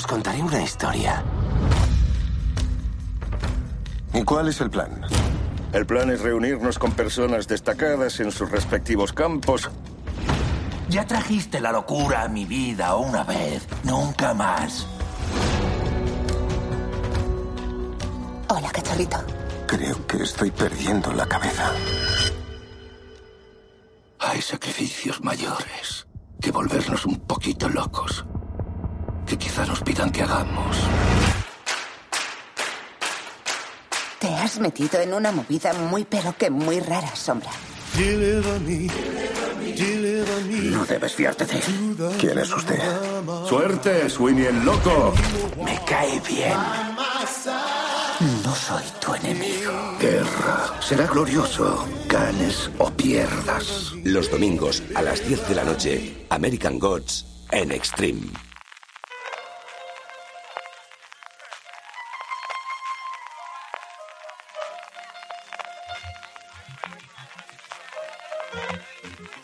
Os contaré una historia. ¿Y cuál es el plan? El plan es reunirnos con personas destacadas en sus respectivos campos. Ya trajiste la locura a mi vida una vez, nunca más. Hola, cachorrito. Creo que estoy perdiendo la cabeza. Hay sacrificios mayores que volvernos un poquito locos. Que quizá nos pidan que hagamos. Te has metido en una movida muy pero que muy rara, Sombra. No debes fiarte de él. ¿Quién es usted? Suerte, Sweeney el loco. Me cae bien. No soy tu enemigo. Guerra. Será glorioso. Ganes o pierdas. Los domingos a las 10 de la noche, American Gods en Extreme.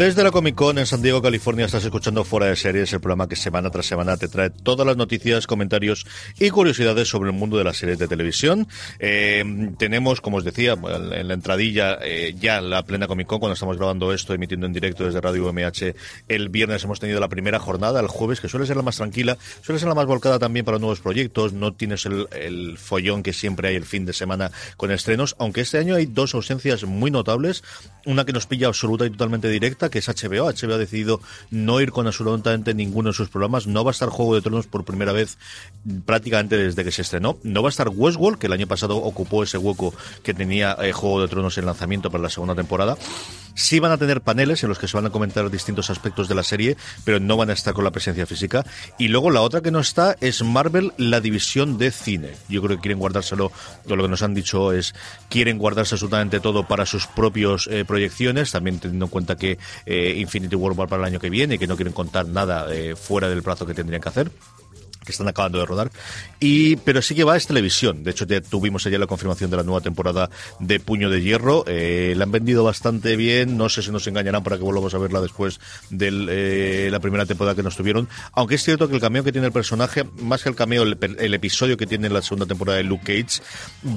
Desde la Comic Con en San Diego, California, estás escuchando Fuera de Series, el programa que semana tras semana te trae todas las noticias, comentarios y curiosidades sobre el mundo de las series de televisión. Eh, tenemos, como os decía, en la entradilla eh, ya la plena Comic Con, cuando estamos grabando esto, emitiendo en directo desde Radio UMH. El viernes hemos tenido la primera jornada, el jueves, que suele ser la más tranquila, suele ser la más volcada también para nuevos proyectos. No tienes el follón que siempre hay el fin de semana con estrenos, aunque este año hay dos ausencias muy notables. Una que nos pilla absoluta y totalmente directa, que es HBO. HBO ha decidido no ir con absolutamente ninguno de sus programas. No va a estar Juego de Tronos por primera vez prácticamente desde que se estrenó. No va a estar Westworld, que el año pasado ocupó ese hueco que tenía eh, Juego de Tronos en lanzamiento para la segunda temporada. Sí van a tener paneles en los que se van a comentar distintos aspectos de la serie, pero no van a estar con la presencia física. Y luego la otra que no está es Marvel, la división de cine. Yo creo que quieren guardárselo, lo que nos han dicho es, quieren guardarse absolutamente todo para sus propios eh, proyecciones, también teniendo en cuenta que eh, Infinity War va para el año que viene y que no quieren contar nada eh, fuera del plazo que tendrían que hacer están acabando de rodar. Y, pero sí que va es televisión. De hecho, ya tuvimos ayer la confirmación de la nueva temporada de Puño de Hierro. Eh, la han vendido bastante bien. No sé si nos engañarán para que volvamos a verla después de eh, la primera temporada que nos tuvieron. Aunque es cierto que el cameo que tiene el personaje, más que el cameo, el, el episodio que tiene en la segunda temporada de Luke Cage,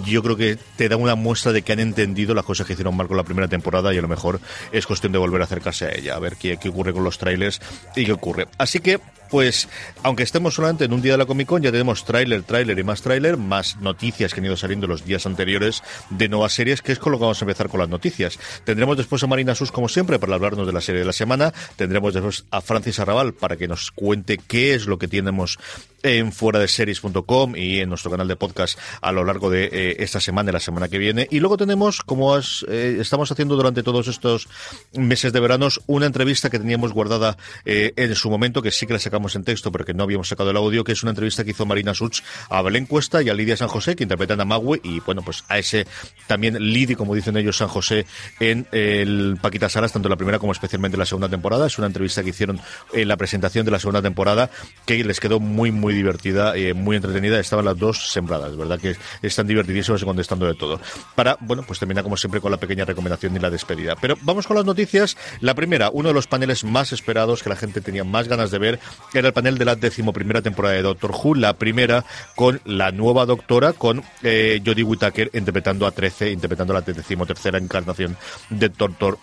yo creo que te da una muestra de que han entendido las cosas que hicieron mal con la primera temporada y a lo mejor es cuestión de volver a acercarse a ella, a ver qué, qué ocurre con los trailers y qué ocurre. Así que pues aunque estemos solamente en un día de la Comic Con, ya tenemos tráiler, tráiler y más tráiler, más noticias que han ido saliendo los días anteriores de nuevas series, que es con lo que vamos a empezar con las noticias. Tendremos después a Marina Sus, como siempre, para hablarnos de la serie de la semana. Tendremos después a Francis Arrabal para que nos cuente qué es lo que tenemos en fuera de series.com y en nuestro canal de podcast a lo largo de eh, esta semana y la semana que viene. Y luego tenemos, como eh, estamos haciendo durante todos estos meses de veranos, una entrevista que teníamos guardada eh, en su momento, que sí que la sacamos en texto, pero que no habíamos sacado el audio, que es una entrevista que hizo Marina Such a Belén Cuesta y a Lidia San José, que interpretan a Magui, y bueno, pues a ese también Lidi, como dicen ellos, San José, en el Paquita Salas, tanto la primera como especialmente la segunda temporada. Es una entrevista que hicieron en la presentación de la segunda temporada, que les quedó muy, muy divertida, eh, muy entretenida. Estaban las dos sembradas, ¿verdad? Que están divertidísimas y contestando de todo. Para, bueno, pues termina como siempre con la pequeña recomendación y la despedida. Pero vamos con las noticias. La primera, uno de los paneles más esperados que la gente tenía más ganas de ver, era el panel de la decimoprimera temporada de Doctor Who, la primera con la nueva doctora, con eh, Jodie Whittaker interpretando a 13, interpretando la decimotercera encarnación de Doctor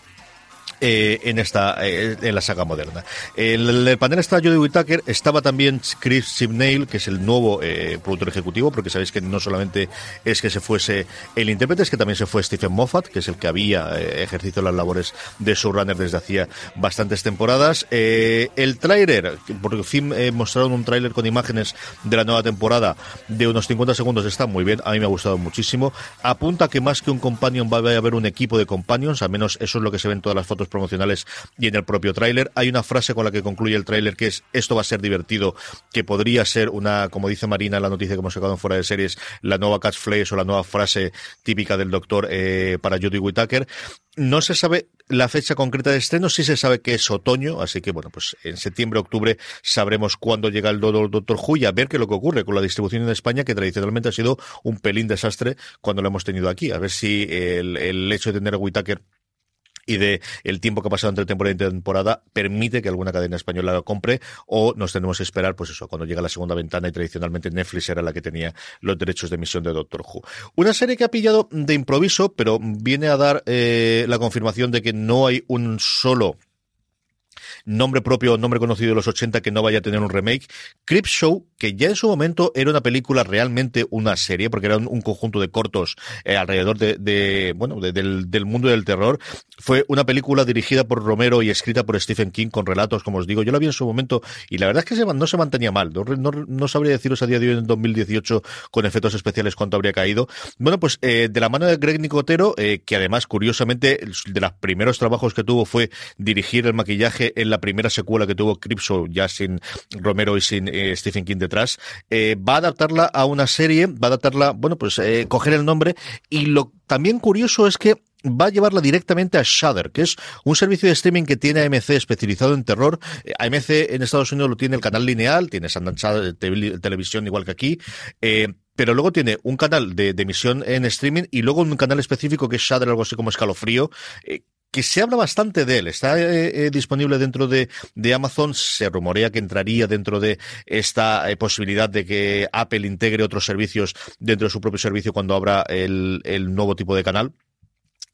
eh, en esta eh, en la saga moderna. En el, panel está Jodie Whittaker, estaba también Chris Simnail, que es el nuevo eh, productor ejecutivo, porque sabéis que no solamente es que se fuese el intérprete, es que también se fue Stephen Moffat, que es el que había ejercido las labores de showrunner desde hacía bastantes temporadas. el tráiler, porque fin mostraron un tráiler con imágenes de la nueva temporada de unos 50 segundos, está muy bien, a mí me ha gustado muchísimo. Apunta que más que un companion va a haber un equipo de companions, al menos eso es lo que se ve en todas las fotos promocionales y en el propio tráiler. Hay una frase con la que concluye el tráiler que es esto va a ser divertido, que podría ser una, como dice Marina la noticia que hemos sacado en fuera de series, la nueva catchphrase o la nueva frase típica del doctor eh, para Judy Whittaker. No se sabe la fecha concreta de estreno, sí se sabe que es otoño, así que bueno, pues en septiembre, octubre sabremos cuándo llega el Doctor Who a ver qué es lo que ocurre con la distribución en España, que tradicionalmente ha sido un pelín desastre cuando lo hemos tenido aquí. A ver si el, el hecho de tener a Whittaker y de el tiempo que ha pasado entre temporada y temporada permite que alguna cadena española lo compre o nos tenemos que esperar, pues eso, cuando llega la segunda ventana y tradicionalmente Netflix era la que tenía los derechos de emisión de Doctor Who. Una serie que ha pillado de improviso, pero viene a dar eh, la confirmación de que no hay un solo nombre propio, nombre conocido de los 80 que no vaya a tener un remake. Crip Show, que ya en su momento era una película realmente una serie, porque era un, conjunto de cortos eh, alrededor de, bueno, del, del, mundo del terror. Fue una película dirigida por Romero y escrita por Stephen King con relatos, como os digo. Yo la vi en su momento y la verdad es que no se mantenía mal. No, no, sabría deciros a día de hoy en 2018 con efectos especiales cuánto habría caído. Bueno, pues eh, de la mano de Greg Nicotero, eh, que además, curiosamente, de los primeros trabajos que tuvo fue dirigir el maquillaje en la primera secuela que tuvo Cripso, ya sin Romero y sin eh, Stephen King detrás, eh, va a adaptarla a una serie, va a adaptarla, bueno, pues eh, coger el nombre y lo también curioso es que va a llevarla directamente a Shudder, que es un servicio de streaming que tiene AMC especializado en terror. AMC en Estados Unidos lo tiene el canal lineal, tiene Sundance Televisión igual que aquí. pero luego tiene un canal de, emisión en streaming y luego un canal específico que es Shudder, algo así como escalofrío, que se habla bastante de él. Está eh, eh, disponible dentro de, de, Amazon. Se rumorea que entraría dentro de esta eh, posibilidad de que Apple integre otros servicios dentro de su propio servicio cuando abra el, el nuevo tipo de canal.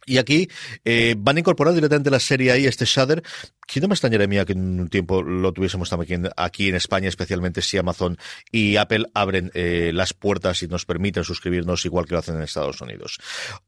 Y aquí eh, van a incorporar directamente la serie ahí, este Shudder, que no me extrañaría que en un tiempo lo tuviésemos también aquí en España, especialmente si Amazon y Apple abren eh, las puertas y nos permiten suscribirnos igual que lo hacen en Estados Unidos.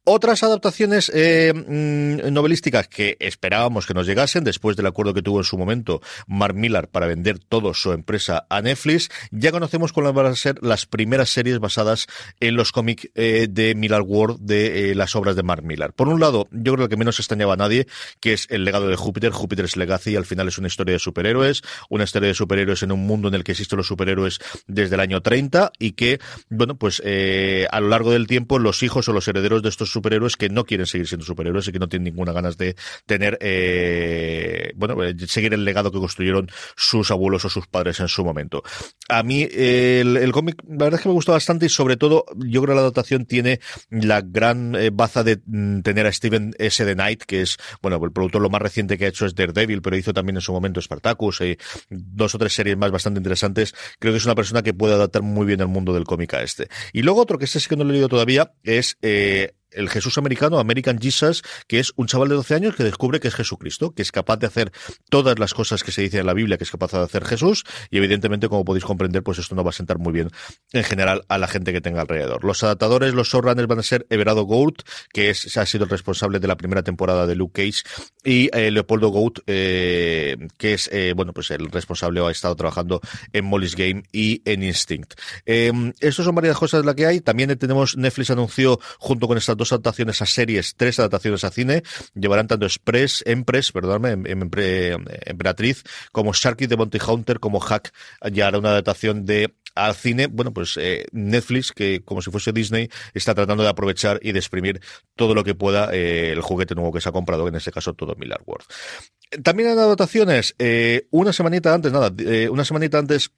Otras adaptaciones eh, mm, novelísticas que esperábamos que nos llegasen después del acuerdo que tuvo en su momento Mark Millar para vender toda su empresa a Netflix, ya conocemos cuáles van a ser las primeras series basadas en los cómics eh, de Millar World de las obras de Mark Millar. Por un lado, yo creo que menos extrañaba a nadie, que es el legado de Júpiter. Júpiter es Legacy, al final es una historia de superhéroes, una historia de superhéroes en un mundo en el que existen los superhéroes desde el año 30 y que, bueno, pues eh, a lo largo del tiempo los hijos o los herederos de estos superhéroes que no quieren seguir siendo superhéroes y que no tienen ninguna ganas de tener, eh, bueno, eh, seguir el legado que construyeron sus abuelos o sus padres en su momento. A mí el, cómic, la verdad es que me gustó bastante y sobre todo yo creo que la adaptación tiene la gran baza de mm, tener a Steven S. The Knight, que es, bueno, el productor lo más reciente que ha hecho es Daredevil, pero hizo también en su momento Spartacus y dos o tres series más bastante interesantes. Creo que es una persona que puede adaptar muy bien el mundo del cómic a este. Y luego otro que este sí que no lo he leído todavía es eh, el Jesús americano, American Jesus, que es un chaval de 12 años que descubre que es Jesucristo, que es capaz de hacer todas las cosas que se dice en la Biblia que es capaz de hacer Jesús, y evidentemente, como podéis comprender, pues esto no va a sentar muy bien en general a la gente que tenga alrededor. Los adaptadores, los showrunners van a ser Everado Gould, que es, ha sido el responsable de la primera temporada de Luke Cage, y eh, Leopoldo Gould, eh, que es, eh, bueno, pues el responsable ha estado trabajando en Molly's Game y en Instinct. Estas son varias cosas las que hay. También tenemos, Netflix anunció, junto con esta dos adaptaciones a series, tres adaptaciones a cine. Llevarán tanto Express, Empress, perdóname, em, em, Emperatriz, como Sharky de Monty Hunter, como Hack, ya hará una adaptación de al cine, bueno, pues eh, Netflix, que como si fuese Disney, está tratando de aprovechar y de exprimir todo lo que pueda eh, el juguete nuevo que se ha comprado, en este caso todo Miller World. También en adaptaciones, eh, una semanita antes, nada, una semanita antes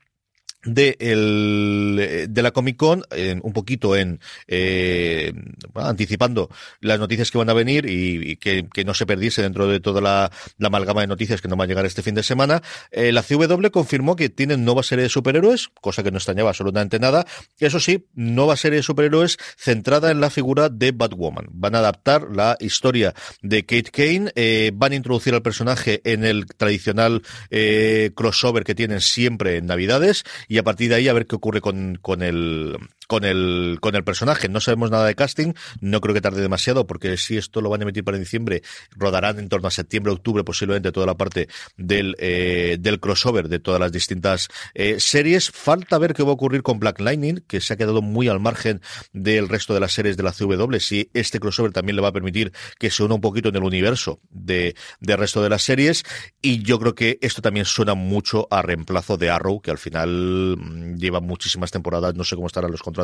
de, el, de la Comic Con, un poquito en eh, anticipando las noticias que van a venir y, que, no se perdiese dentro de toda la, amalgama de noticias que nos va a llegar este fin de semana. Eh, la CW confirmó que tienen nueva serie de superhéroes, cosa que no extrañaba absolutamente nada. Eso sí, nueva serie de superhéroes centrada en la figura de Batwoman. Van a adaptar la historia de Kate Kane, eh, van a introducir al personaje en el tradicional eh, crossover que tienen siempre en Navidades y a partir de ahí a ver qué ocurre con, con el con el, con el personaje. No sabemos nada de casting, no creo que tarde demasiado, porque si esto lo van a emitir para diciembre, rodarán en torno a septiembre, octubre, posiblemente toda la parte del, eh, del crossover de todas las distintas eh, series. Falta ver qué va a ocurrir con Black Lightning, que se ha quedado muy al margen del resto de las series de la CW, si este crossover también le va a permitir que se una un poquito en el universo de, del resto de las series. Y yo creo que esto también suena mucho a reemplazo de Arrow, que al final mm, lleva muchísimas temporadas, no sé cómo estarán los contratos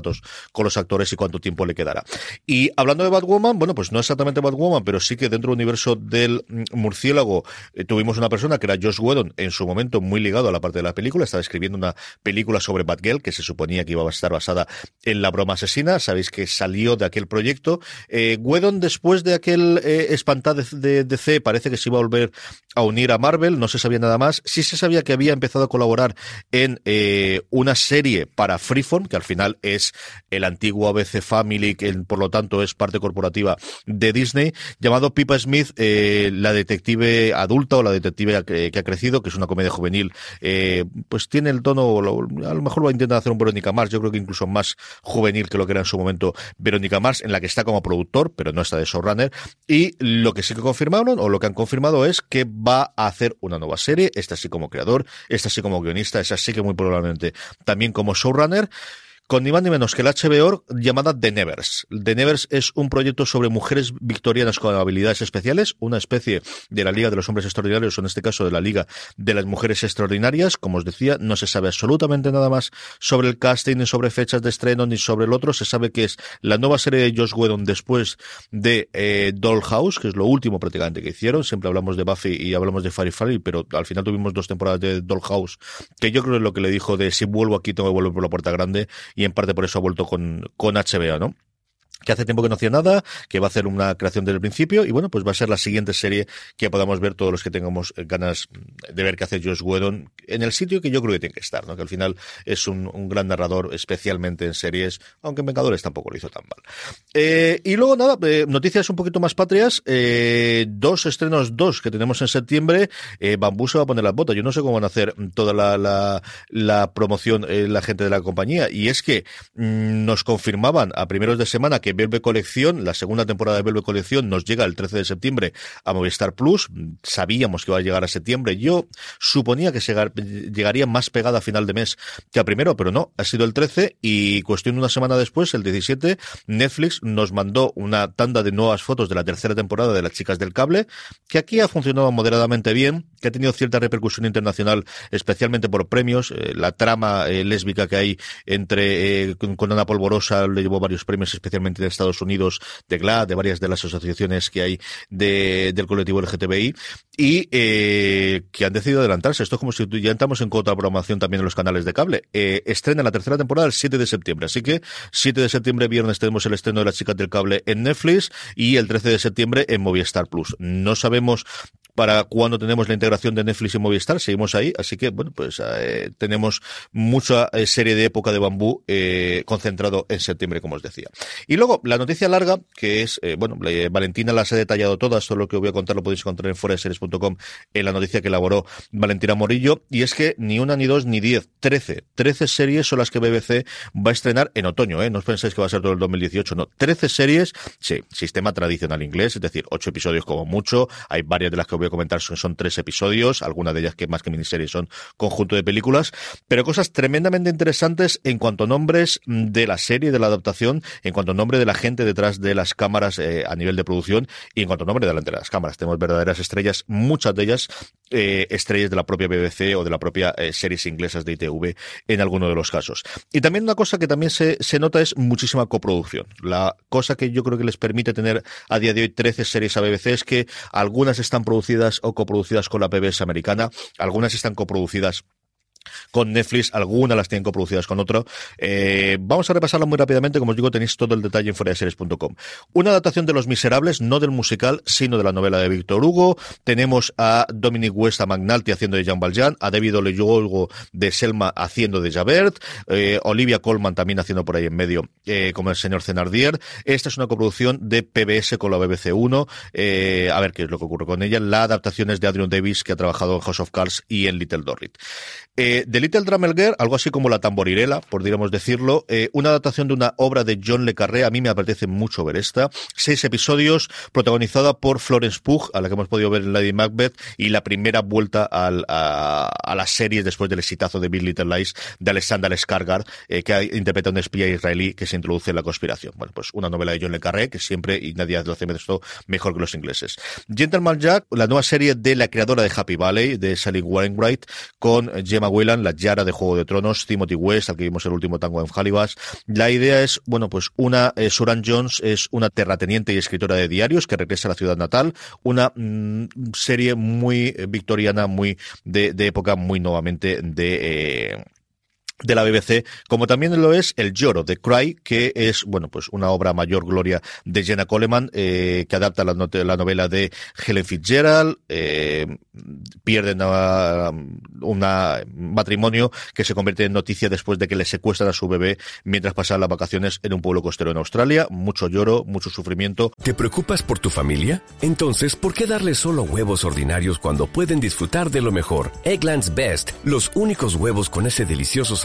con los actores y cuánto tiempo le quedará. Y hablando de Batwoman, bueno, pues no exactamente Batwoman, pero sí que dentro del universo del mm, murciélago eh, tuvimos una persona que era Josh Whedon, en su momento muy ligado a la parte de la película, estaba escribiendo una película sobre Batgirl que se suponía que iba a estar basada en la broma asesina, sabéis que salió de aquel proyecto. Eh, Whedon, después de aquel eh, espantado de, DC, parece que se iba a volver a unir a Marvel, no se sabía nada más. Sí se sabía que había empezado a colaborar en eh, una serie para Freeform, que al final es el antiguo ABC Family, que por lo tanto es parte corporativa de Disney, llamado Pippa Smith, eh, la detective adulta o la detective que, ha crecido, que es una comedia juvenil, eh, pues tiene el tono, a lo mejor va a intentar hacer un Verónica Mars, yo creo que incluso más juvenil que lo que era en su momento Verónica Mars, en la que está como productor, pero no está de showrunner, y lo que sí que confirmaron, o lo que han confirmado es que va a hacer una nueva serie, esta sí como creador, esta sí como guionista, esta sí que muy probablemente también como showrunner, con ni más ni menos que el HBO llamada The Nevers. The Nevers es un proyecto sobre mujeres victorianas con habilidades especiales, una especie de la Liga de los Hombres Extraordinarios, o en este caso de la Liga de las Mujeres Extraordinarias. Como os decía, no se sabe absolutamente nada más sobre el casting, ni sobre fechas de estreno, ni sobre el otro. Se sabe que es la nueva serie de Josh Whedon después de eh, Dollhouse, que es lo último prácticamente que hicieron. Siempre hablamos de Buffy y hablamos de Firefly, pero al final tuvimos dos temporadas de Dollhouse, que yo creo que es lo que le dijo de si vuelvo aquí tengo que volver por la puerta grande y en parte por eso ha vuelto con, con HBO, ¿no? Que hace tiempo que no hacía nada, que va a hacer una creación desde el principio y bueno, pues va a ser la siguiente serie que podamos ver todos los que tengamos ganas de ver qué hace Josh Whedon en el sitio que yo creo que tiene que estar, ¿no? Que al final es un, gran narrador, especialmente en series, aunque en Vengadores tampoco lo hizo tan mal. Eh, y luego nada, eh, noticias un poquito más patrias, eh, dos estrenos, dos que tenemos en septiembre, Bambú se va a poner las botas, yo no sé cómo van a hacer toda la, la, la promoción la gente de la compañía y es que mm, nos confirmaban a primeros de semana que Velvet Colección, la segunda temporada de Velvet Colección nos llega el 13 de septiembre a Movistar Plus. Sabíamos que iba a llegar a septiembre. Yo suponía que llegaría más pegada a final de mes que a primero, pero no, ha sido el 13 y cuestión de una semana después, el 17, Netflix nos mandó una tanda de nuevas fotos de la tercera temporada de Las Chicas del Cable, que aquí ha funcionado moderadamente bien, que ha tenido cierta repercusión internacional, especialmente por premios. Eh, la trama eh, lésbica que hay entre eh, con, Ana Polvorosa le llevó varios premios, especialmente de Estados Unidos, de GLAD, de varias de las asociaciones que hay de, del colectivo LGTBI, y que han decidido adelantarse. Esto es como si ya entramos en de programación también en los canales de cable. Estrena la tercera temporada el 7 de septiembre, así que 7 de septiembre, viernes, tenemos el estreno de las chicas del cable en Netflix y el 13 de septiembre en Movistar Plus. No sabemos para cuando tenemos la integración de Netflix y Movistar, seguimos ahí, así que bueno, pues eh, tenemos mucha eh, serie de época de bambú eh, concentrado en septiembre, como os decía. Y luego, la noticia larga, que es, bueno, Valentina las ha detallado todas, todo lo que voy a contar lo podéis encontrar en foreseries.com en la noticia que elaboró Valentina Morillo, y es que ni una, ni dos, ni diez, trece, trece series son las que BBC va a estrenar en otoño, ¿eh? No os pensáis que va a ser todo el 2018, no, trece series, sí, sistema tradicional inglés, es decir, ocho episodios como mucho, hay varias de las que comentar son, tres episodios, algunas de ellas que más que miniseries son conjunto de películas, pero cosas tremendamente interesantes en cuanto a nombres de la serie, de la adaptación, en cuanto a nombre de la gente detrás de las cámaras eh, a nivel de producción y en cuanto a nombre delante de las cámaras. Tenemos verdaderas estrellas, muchas de ellas eh, estrellas de la propia BBC o de la propia eh, series inglesas de ITV en alguno de los casos. Y también una cosa que también se, se nota es muchísima coproducción. La cosa que yo creo que les permite tener a día de hoy 13 series a BBC es que algunas están producidas o coproducidas con la PBS americana, algunas están coproducidas con Netflix, algunas las tienen coproducidas con otro. Eh, vamos a repasarlo muy rápidamente, como os digo, tenéis todo el detalle en foradeseries.com. Una adaptación de Los Miserables, no del musical, sino de la novela de Víctor Hugo. Tenemos a Dominic West, a McNulty haciendo de Jean Valjean, a David Olejugo de Selma haciendo de Javert, eh, Olivia Colman también haciendo por ahí en medio eh, como el señor Cenardier. Esta es una coproducción de PBS con la BBC 1. Eh, a ver qué es lo que ocurre con ella. La adaptación es de Adrian Davis, que ha trabajado en House of Cards y en Little Dorrit. Eh, The Little Drummer Girl, algo así como La Tamborirela, podríamos decirlo, eh, una adaptación de una obra de John Le Carré, a mí me apetece mucho ver esta. Seis episodios, protagonizada por Florence Pugh, a la que hemos podido ver Lady Macbeth, y la primera vuelta al, a, a, las series después del exitazo de Bill Little Lies de Alexander Skarsgård, eh, que interpreta a un espía israelí que se introduce en la conspiración. Bueno, pues una novela de John Le Carré, que siempre, y nadie lo hace mejor que los ingleses. Gentleman Jack, la nueva serie de la creadora de Happy Valley, de Sally Wainwright, con Gemma La Yara de Juego de Tronos, Timothy West, al que vimos el último tango en Halibash. La idea es, bueno, pues una, eh, Jones es una terrateniente y escritora de diarios que regresa a la ciudad natal, una mm, serie muy eh, victoriana, muy de, de época, muy nuevamente de... Eh, de la BBC, como también lo es El lloro de Cry, que es, bueno, pues una obra mayor gloria de Jenna Coleman, eh, que adapta la, la, novela de Helen Fitzgerald, eh, pierden un matrimonio que se convierte en noticia después de que le secuestran a su bebé mientras pasan las vacaciones en un pueblo costero en Australia. Mucho lloro, mucho sufrimiento. ¿Te preocupas por tu familia? Entonces, ¿por qué darles solo huevos ordinarios cuando pueden disfrutar de lo mejor? Eggland's Best, los únicos huevos con ese delicioso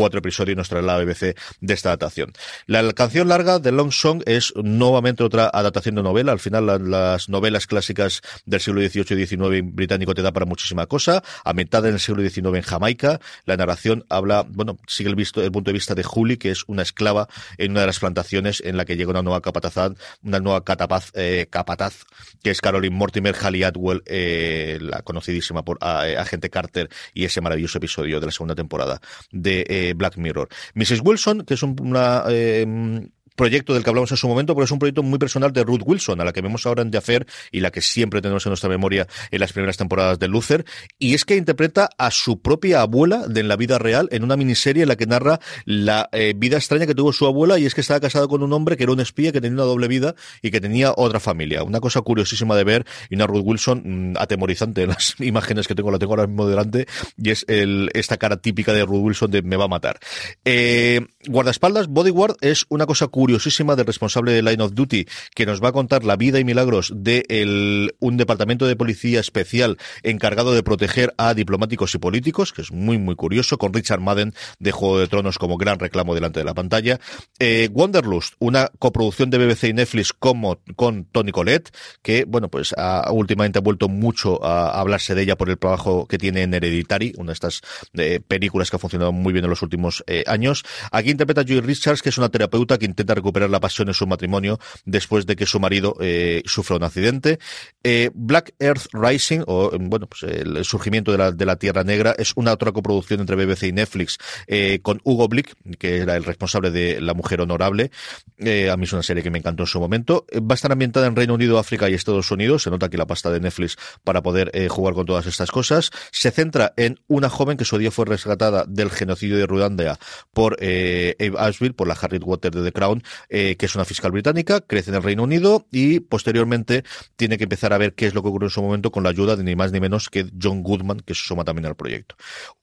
Cuatro episodios nos trae la BBC de esta adaptación. La canción larga de Long Song es nuevamente otra adaptación de novela. Al final, la, las novelas clásicas del siglo XVIII y XIX británico te da para muchísima cosa. Ambientada en el siglo XIX en Jamaica, la narración habla, bueno, sigue el, visto, el punto de vista de Julie, que es una esclava en una de las plantaciones en la que llega una nueva capataz, una nueva catapaz, eh, capataz, que es Caroline Mortimer Halle Atwell, eh, la conocidísima por eh, Agente Carter y ese maravilloso episodio de la segunda temporada de eh, Black Mirror. Mrs. Wilson, que es una eh, proyecto del que hablamos en su momento, pero es un proyecto muy personal de Ruth Wilson, a la que vemos ahora en Jaffer y la que siempre tenemos en nuestra memoria en las primeras temporadas de Luther, y es que interpreta a su propia abuela de en la vida real en una miniserie en la que narra la eh, vida extraña que tuvo su abuela y es que estaba casado con un hombre que era un espía que tenía una doble vida y que tenía otra familia. Una cosa curiosísima de ver y una Ruth Wilson mmm, atemorizante en las imágenes que tengo, la tengo ahora mismo delante y es el, esta cara típica de Ruth Wilson de me va a matar. Eh, guardaespaldas, Bodyguard es una cosa curiosa curiosísima del responsable de Line of Duty, que nos va a contar la vida y milagros de un departamento de policía especial encargado de proteger a diplomáticos y políticos, que es muy, muy curioso, con Richard Madden de Juego de Tronos como gran reclamo delante de la pantalla. Eh, Wanderlust, una coproducción de BBC y Netflix como, con Tony Collette, que, bueno, pues ha, últimamente ha vuelto mucho a, hablarse de ella por el trabajo que tiene en Hereditary, una de estas eh, películas que ha funcionado muy bien en los últimos eh, años. Aquí interpreta a Joey Richards, que es una terapeuta que intenta recuperar la pasión en su matrimonio después de que su marido eh, sufra un accidente. Eh, Black Earth Rising, o bueno, pues el surgimiento de la, de la Tierra Negra, es una otra coproducción entre BBC y Netflix eh, con Hugo Blick, que era el responsable de La Mujer Honorable. a mí es una serie que me encantó en su momento. Va a estar ambientada en Reino Unido, África y Estados Unidos. Se nota aquí la pasta de Netflix para poder jugar con todas estas cosas. Se centra en una joven que su día fue rescatada del genocidio de Ruanda por Abe Ashville, por la Harriet Water de The Crown, Eh, que es una fiscal británica, crece en el Reino Unido y posteriormente tiene que empezar a ver qué es lo que ocurre en su momento con la ayuda de ni más ni menos que John Goodman, que se suma también al proyecto.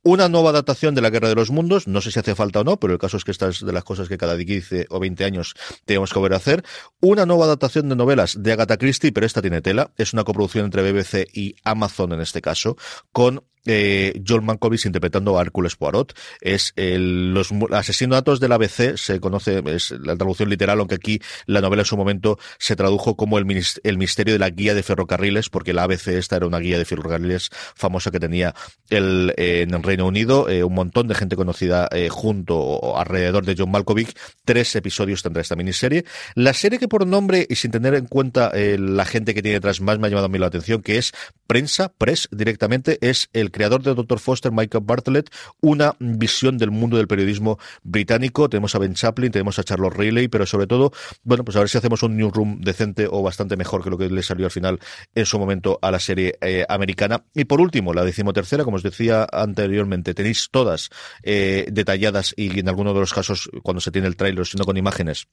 Una nueva adaptación de la Guerra de los Mundos, no sé si hace falta o no, pero el caso es que esta es de las cosas que cada 15 o 20 años tenemos que volver a hacer. Una nueva adaptación de novelas de Agatha Christie, pero esta tiene tela. Es una coproducción entre BBC y Amazon en este caso, con eh, John Mankiewicz interpretando a Hércules Poirot. Es el, los asesinatos del ABC, se conoce, es la traducción literal, aunque aquí la novela en su momento se tradujo como el, el misterio de la guía de ferrocarriles, porque la ABC esta era una guía de ferrocarriles famosa que tenía el, eh, en el Reino Unido, eh, un montón de gente conocida junto o alrededor de John Malkovich. Tres episodios tendrá esta miniserie. La serie que por nombre y sin tener en cuenta la gente que tiene detrás más me ha llamado a mí la atención, que es Prensa, Press directamente, es el creador de Dr. Foster, Michael Bartlett, una visión del mundo del periodismo británico. Tenemos a Ben Chaplin, tenemos a Charlotte Riley, pero sobre todo, bueno, pues a ver si hacemos un newsroom decente o bastante mejor que lo que le salió al final en su momento a la serie eh, americana. Y por último, la decimotercera, como os decía anteriormente, tenéis todas eh, detalladas y en algunos de los casos, cuando se tiene el trailer, sino con imágenes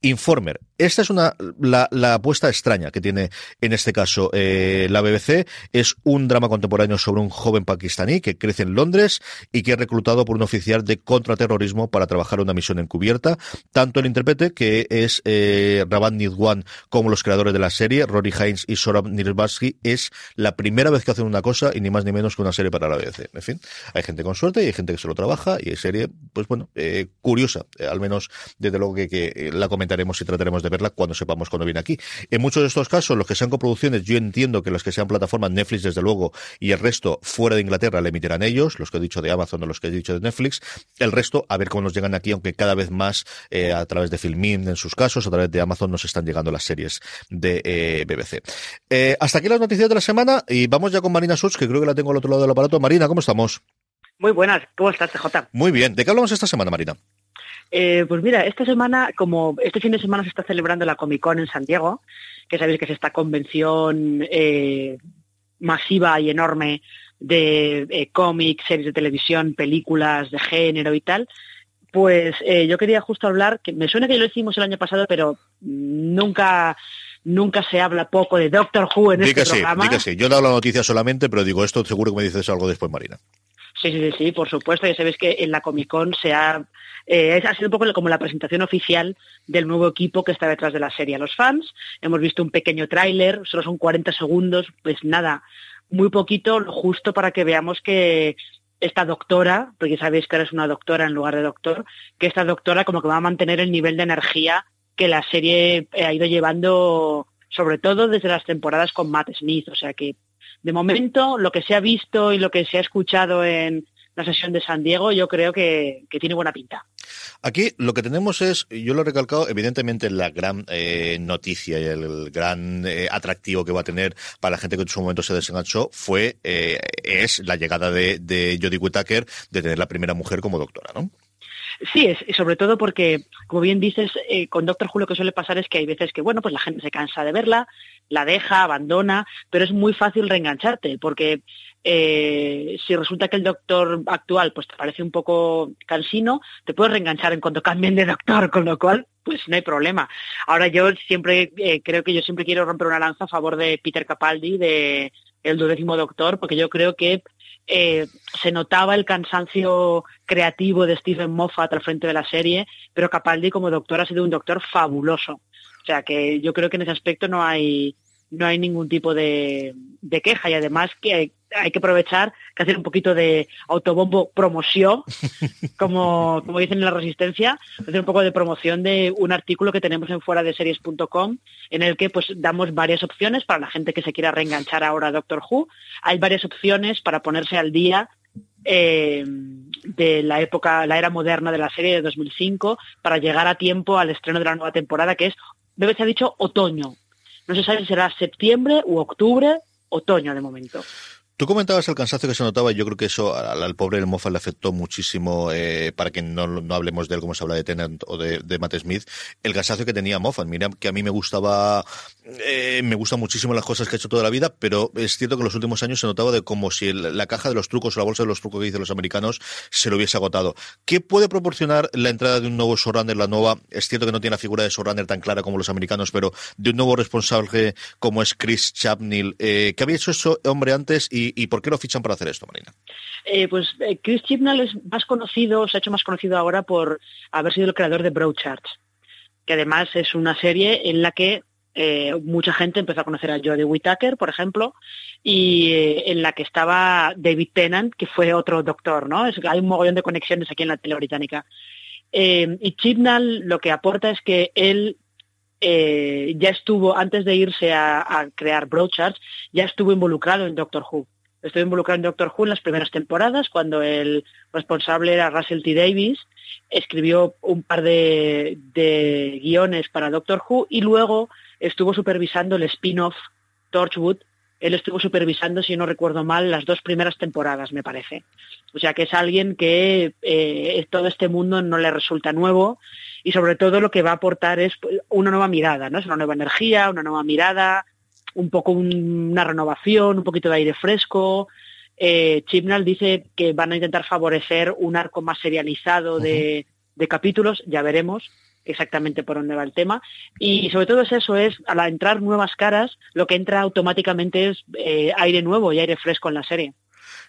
Informer. Esta es una la, apuesta extraña que tiene en este caso eh, la BBC. Es un drama contemporáneo sobre un joven pakistaní que crece en Londres y que es reclutado por un oficial de contraterrorismo para trabajar una misión encubierta. Tanto el intérprete, que es eh, Raban Nidwan, como los creadores de la serie, Rory Hines y Sorab Nirbaski, es la primera vez que hacen una cosa y ni más ni menos que una serie para la BBC. En fin, hay gente con suerte y hay gente que se lo trabaja y hay serie, pues bueno, eh, curiosa, eh, al menos desde luego que, que la comentaremos y trataremos de verla cuando sepamos cuando viene aquí. En muchos de estos casos, los que sean coproducciones, yo entiendo que los que sean plataformas Netflix, desde luego, y el resto fuera de Inglaterra le emitirán ellos, los que he dicho de Amazon o los que he dicho de Netflix. El resto, a ver cómo nos llegan aquí, aunque cada vez más eh, a través de Filmin en sus casos, a través de Amazon nos están llegando las series de eh, BBC. Eh, hasta aquí las noticias de la semana y vamos ya con Marina Such, que creo que la tengo al otro lado del aparato. Marina, ¿cómo estamos? Muy buenas, ¿cómo estás, CJ? Muy bien. ¿De qué hablamos esta semana, Marina? Eh, pues mira, esta semana, como este fin de semana se está celebrando la Comic Con en San Diego, que sabéis que es esta convención eh, masiva y enorme de eh, cómics, series de televisión, películas de género y tal, pues yo quería justo hablar, que me suena que lo hicimos el año pasado, pero nunca nunca se habla poco de Doctor Who en este programa. Yo he dado la noticia solamente, pero digo, esto seguro que me dices algo después, Marina. Sí, sí, sí, por supuesto. Ya sabéis que en la Comic Con se ha, eh, ha sido un poco como la presentación oficial del nuevo equipo que está detrás de la serie. A los fans hemos visto un pequeño tráiler, solo son 40 segundos, pues nada, muy poquito, justo para que veamos que esta doctora, porque sabéis que eres una doctora en lugar de doctor, que esta doctora como que va a mantener el nivel de energía que la serie ha ido llevando, sobre todo desde las temporadas con Matt Smith. O sea que de momento, lo que se ha visto y lo que se ha escuchado en la sesión de San Diego, yo creo que, tiene buena pinta. Aquí lo que tenemos es, yo lo he recalcado, evidentemente la gran eh, noticia y el gran eh, atractivo que va a tener para la gente que en su momento se desenganchó fue, eh, es la llegada de, de Jodie Whittaker de tener la primera mujer como doctora, ¿no? Sí, es, sobre todo porque, como bien dices, eh, con Doctor Who lo que suele pasar es que hay veces que, bueno, pues la gente se cansa de verla, la deja, abandona, pero es muy fácil reengancharte, porque eh, si resulta que el doctor actual pues te parece un poco cansino, te puedes reenganchar en cuanto cambien de doctor, con lo cual pues no hay problema. Ahora yo siempre eh, creo que yo siempre quiero romper una lanza a favor de Peter Capaldi, de el duodécimo doctor, porque yo creo que eh, se notaba el cansancio creativo de Stephen Moffat al frente de la serie, pero Capaldi como doctor ha sido un doctor fabuloso. O sea que yo creo que en ese aspecto no hay, no hay ningún tipo de, queja y además que hay, que aprovechar que hacer un poquito de autobombo promoción, como, como dicen en la Resistencia, hacer un poco de promoción de un artículo que tenemos en fuera de series.com en el que pues damos varias opciones para la gente que se quiera reenganchar ahora a Doctor Who. Hay varias opciones para ponerse al día eh, de la época, la era moderna de la serie de 2005 para llegar a tiempo al estreno de la nueva temporada que es, debe ser dicho, otoño, no se sabe si será septiembre u octubre, otoño de momento. Tú comentabas el cansancio que se notaba y yo creo que eso al, pobre el Moffat le afectó muchísimo, eh, para que no, no, hablemos de él como se habla de Tennant o de, de, Matt Smith, el cansancio que tenía Moffat. Mira que a mí me gustaba, eh, me gustan muchísimo las cosas que ha hecho toda la vida, pero es cierto que en los últimos años se notaba de como si la caja de los trucos o la bolsa de los trucos que dicen los americanos se lo hubiese agotado. ¿Qué puede proporcionar la entrada de un nuevo showrunner, la nueva? Es cierto que no tiene la figura de showrunner tan clara como los americanos, pero de un nuevo responsable como es Chris Chapnell. Eh, ¿Qué había hecho ese hombre antes y, y por qué lo fichan para hacer esto, Marina? Eh, pues eh, Chris Chibnall es más conocido, se ha hecho más conocido ahora por haber sido el creador de Broadchurch, que además es una serie en la que eh, mucha gente empezó a conocer a Jodie Whittaker, por ejemplo, y en la que estaba David Tennant, que fue otro doctor, ¿no? Es, hay un mogollón de conexiones aquí en la tele británica. Y Chibnall lo que aporta es que él ya estuvo, antes de irse a, a crear Broadchurch, ya estuvo involucrado en Doctor Who. Estuve involucrado en Doctor Who en las primeras temporadas, cuando el responsable era Russell T. Davis, escribió un par de, guiones para Doctor Who y luego estuvo supervisando el spin-off Torchwood. Él estuvo supervisando, si no recuerdo mal, las dos primeras temporadas, me parece. O sea que es alguien que eh, todo este mundo no le resulta nuevo y sobre todo lo que va a aportar es una nueva mirada, ¿no? Es una nueva energía, una nueva mirada, un poco una renovación, un poquito de aire fresco. Eh, Chibnall dice que van a intentar favorecer un arco más serializado de, de capítulos, ya veremos exactamente por dónde va el tema. Y sobre todo es eso, es al entrar nuevas caras, lo que entra automáticamente es eh, aire nuevo y aire fresco en la serie.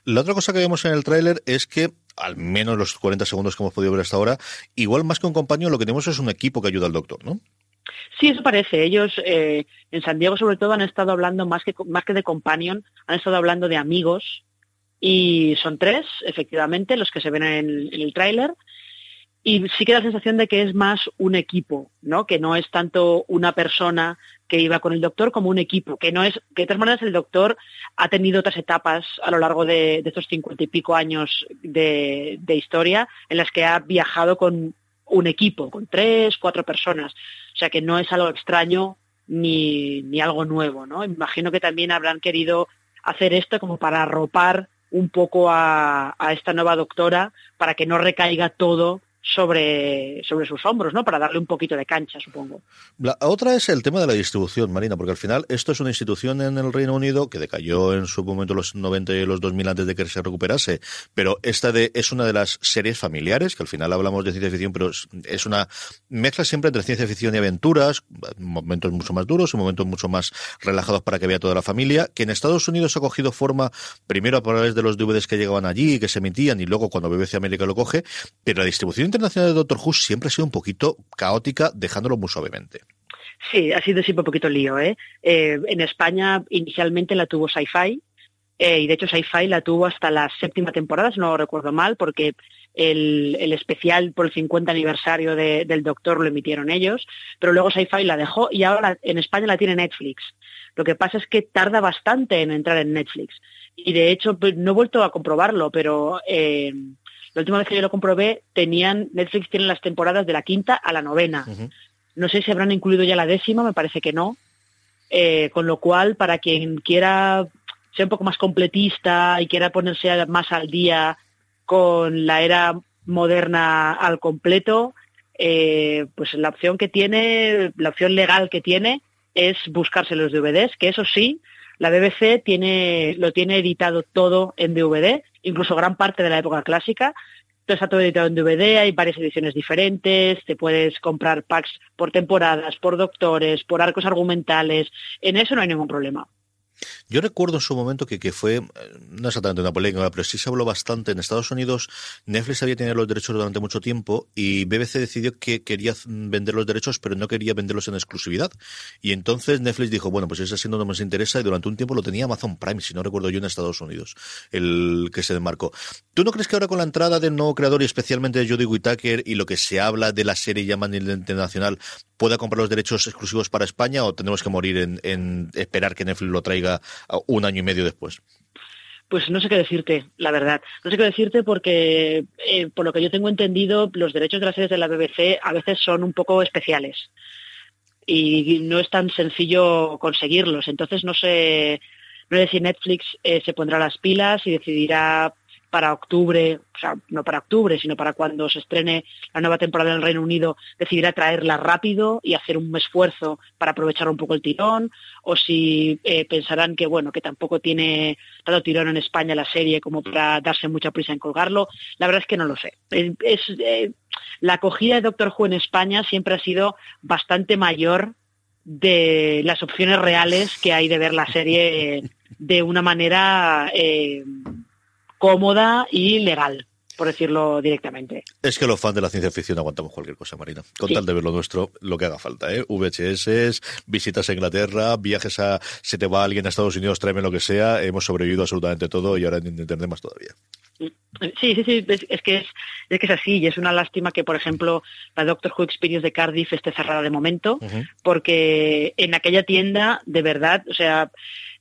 La otra cosa que vemos en el tráiler es que al menos los 40 segundos que hemos podido ver hasta ahora, igual más que un compañero, lo que tenemos es un equipo que ayuda al doctor, ¿no? Sí, eso parece. Ellos eh, en San Diego sobre todo han estado hablando más que, más que de companion, han estado hablando de amigos y son tres, efectivamente, los que se ven en el, tráiler. Y sí que da la sensación de que es más un equipo, ¿no? Que no es tanto una persona que iba con el doctor como un equipo, que no es, que de todas maneras el doctor ha tenido otras etapas a lo largo de, estos cincuenta y pico años de historia en las que ha viajado con un equipo, con tres, cuatro personas. O sea que no es algo extraño ni, ni algo nuevo, ¿no? Imagino que también habrán querido hacer esto como para arropar un poco a, a esta nueva doctora para que no recaiga todo sobre, sobre sus hombros, ¿no? Para darle un poquito de cancha, supongo. La otra es el tema de la distribución, Marina, porque al final esto es una institución en el Reino Unido que decayó en su momento los 90 y los 2000 antes de que se recuperase, pero esta de, es una de las series familiares, que al final hablamos de ciencia ficción, pero es, una mezcla siempre entre ciencia ficción y aventuras, momentos mucho más duros momentos mucho más relajados para que vea toda la familia, que en Estados Unidos ha cogido forma primero a través de los DVDs que llegaban allí y que se emitían y luego cuando BBC América lo coge, pero la distribución internacional de Doctor Who siempre ha sido un poquito caótica, dejándolo muy suavemente. Sí, ha sido siempre un poquito lío. ¿eh? eh en España inicialmente la tuvo Sci-Fi eh, y de hecho Sci-Fi la tuvo hasta la séptima temporada, si no recuerdo mal, porque el, especial por el 50 aniversario de, del Doctor lo emitieron ellos, pero luego Sci-Fi la dejó y ahora en España la tiene Netflix. Lo que pasa es que tarda bastante en entrar en Netflix. Y de hecho, pues, no he vuelto a comprobarlo, pero eh, la última vez que yo lo comprobé, tenían, Netflix tiene las temporadas de la quinta a la novena. No sé si habrán incluido ya la décima, me parece que no. Eh, con lo cual, para quien quiera ser un poco más completista y quiera ponerse más al día con la era moderna al completo, eh, pues la opción que tiene, la opción legal que tiene es buscarse los DVDs, que eso sí, la BBC tiene, lo tiene editado todo en DVD, incluso gran parte de la época clásica. Todo está todo editado en DVD, hay varias ediciones diferentes, te puedes comprar packs por temporadas, por doctores, por arcos argumentales. En eso no hay ningún problema. Yo recuerdo en su momento que, que fue, eh, no exactamente una polémica, pero sí se habló bastante. En Estados Unidos, Netflix había tenido los derechos durante mucho tiempo y BBC decidió que quería vender los derechos, pero no quería venderlos en exclusividad. Y entonces Netflix dijo, bueno, pues ese asiento no nos interesa y durante un tiempo lo tenía Amazon Prime, si no recuerdo yo, en Estados Unidos, el que se demarcó. ¿Tú no crees que ahora con la entrada del nuevo creador y especialmente de Jodie Whittaker y lo que se habla de la serie ya a internacional pueda comprar los derechos exclusivos para España o tenemos que morir en, en esperar que Netflix lo traiga un año y medio después? Pues no sé qué decirte, la verdad. No sé qué decirte porque, eh, por lo que yo tengo entendido, los derechos de las series de la BBC a veces son un poco especiales y no es tan sencillo conseguirlos. Entonces no sé, No sé si Netflix eh, se pondrá las pilas y decidirá para octubre, o sea, no para octubre, sino para cuando se estrene la nueva temporada en el Reino Unido, decidirá traerla rápido y hacer un esfuerzo para aprovechar un poco el tirón, o si eh, pensarán que bueno, que tampoco tiene tanto tirón en España la serie como para darse mucha prisa en colgarlo. La verdad es que no lo sé. Es, eh, la acogida de Doctor Who en España siempre ha sido bastante mayor de las opciones reales que hay de ver la serie de una manera eh, cómoda y legal por decirlo directamente. Es que los fans de la ciencia ficción aguantamos cualquier cosa, Marina. Con tal de ver lo nuestro, lo que haga falta, ¿eh? VHS, visitas a Inglaterra, viajes a... Se te va alguien a Estados Unidos, tráeme lo que sea. Hemos sobrevivido absolutamente todo y ahora en Internet más todavía. Sí, sí, sí, es, que es, es, que es así y es una lástima que, por ejemplo, la Doctor Who Experience de Cardiff esté cerrada de momento, porque en aquella tienda, de verdad, o sea,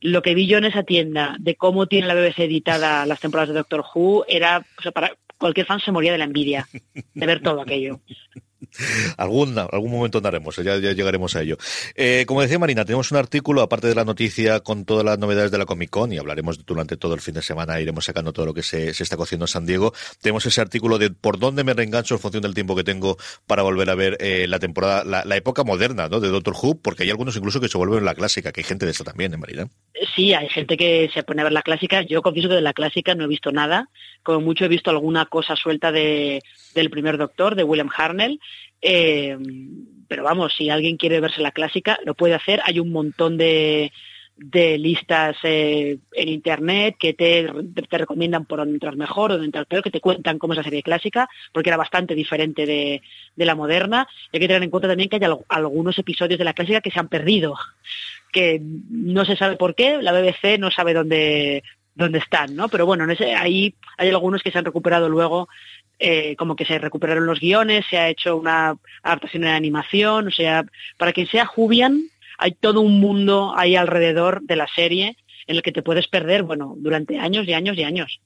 lo que vi yo en esa tienda de cómo tiene la BBC editada las temporadas de Doctor Who era, o sea, para cualquier fan se moría de la envidia de ver todo aquello. algún, algún momento andaremos, ya, llegaremos a ello. Eh, como decía Marina, tenemos un artículo, aparte de la noticia, con todas las novedades de la Comic Con, y hablaremos durante todo el fin de semana, iremos sacando todo lo que se, está cociendo en San Diego. Tenemos ese artículo de por dónde me reengancho en función del tiempo que tengo para volver a ver eh, la temporada, la, época moderna ¿no? de Doctor Who, porque hay algunos incluso que se vuelven la clásica, que hay gente de eso también, ¿eh, Marina? Sí, hay gente que se pone a ver la clásica. Yo confieso que de la clásica no he visto nada. Como mucho he visto alguna cosa suelta de, del primer Doctor, de William Harnell. Eh, pero vamos, si alguien quiere verse la clásica, lo puede hacer. Hay un montón de, listas eh, en internet que te, recomiendan por dónde entrar mejor dónde entrar peor, que te cuentan cómo es la serie clásica, porque era bastante diferente de, de la moderna. Y hay que tener en cuenta también que hay algunos episodios de la clásica que se han perdido, que no se sabe por qué, la BBC no sabe dónde, dónde están, ¿no? Pero bueno, en ese, ahí hay algunos que se han recuperado luego eh, como que se recuperaron los guiones, se ha hecho una adaptación en animación, o sea, para quien sea Jubian, hay todo un mundo ahí alrededor de la serie en el que te puedes perder, bueno, durante años y años y años.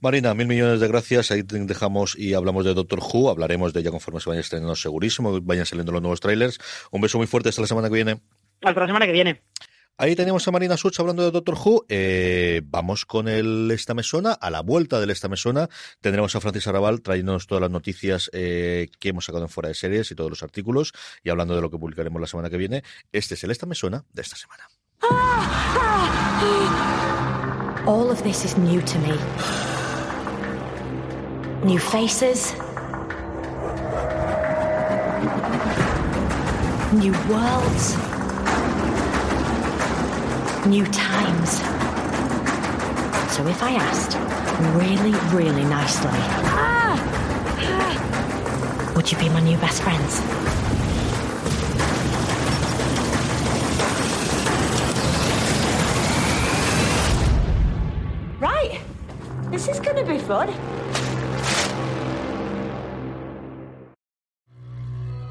Marina, mil millones de gracias. Ahí dejamos y hablamos de Doctor Who. Hablaremos de ella conforme se vaya estrenando segurísimo, vayan saliendo los nuevos trailers. Un beso muy fuerte hasta la semana que viene. Hasta la semana que viene. Ahí tenemos a Marina Such hablando de Doctor Who. Eh, vamos con el Esta Mesona. A la vuelta del Esta Mesona tendremos a Francis Arrabal trayéndonos todas las noticias eh, que hemos sacado en fuera de series y todos los artículos y hablando de lo que publicaremos la semana que viene. Este es el Esta Mesona de esta semana. All of this is new to me. Faces. New worlds. New times. So if I asked really, really nicely, would you be my new best friends? Right. This is gonna be fun.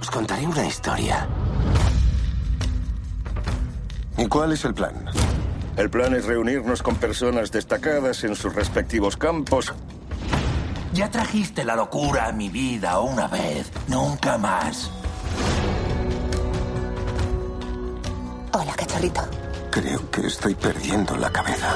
Os contaré una historia. ¿Y cuál es el plan? El plan es reunirnos con personas destacadas en sus respectivos campos. Ya trajiste la locura a mi vida una vez, nunca más. Hola, cachorrito. Creo que estoy perdiendo la cabeza.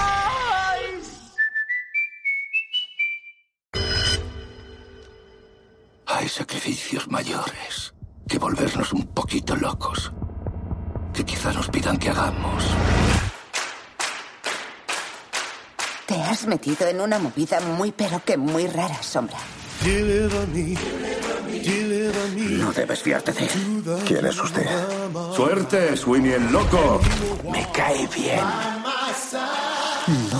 Sacrificios mayores que volvernos un poquito locos. Que quizá nos pidan que hagamos. Te has metido en una movida muy pero que muy rara, Sombra. No debes fiarte de él. ¿Quién es usted? Suerte, Sweeney el loco. Me cae bien.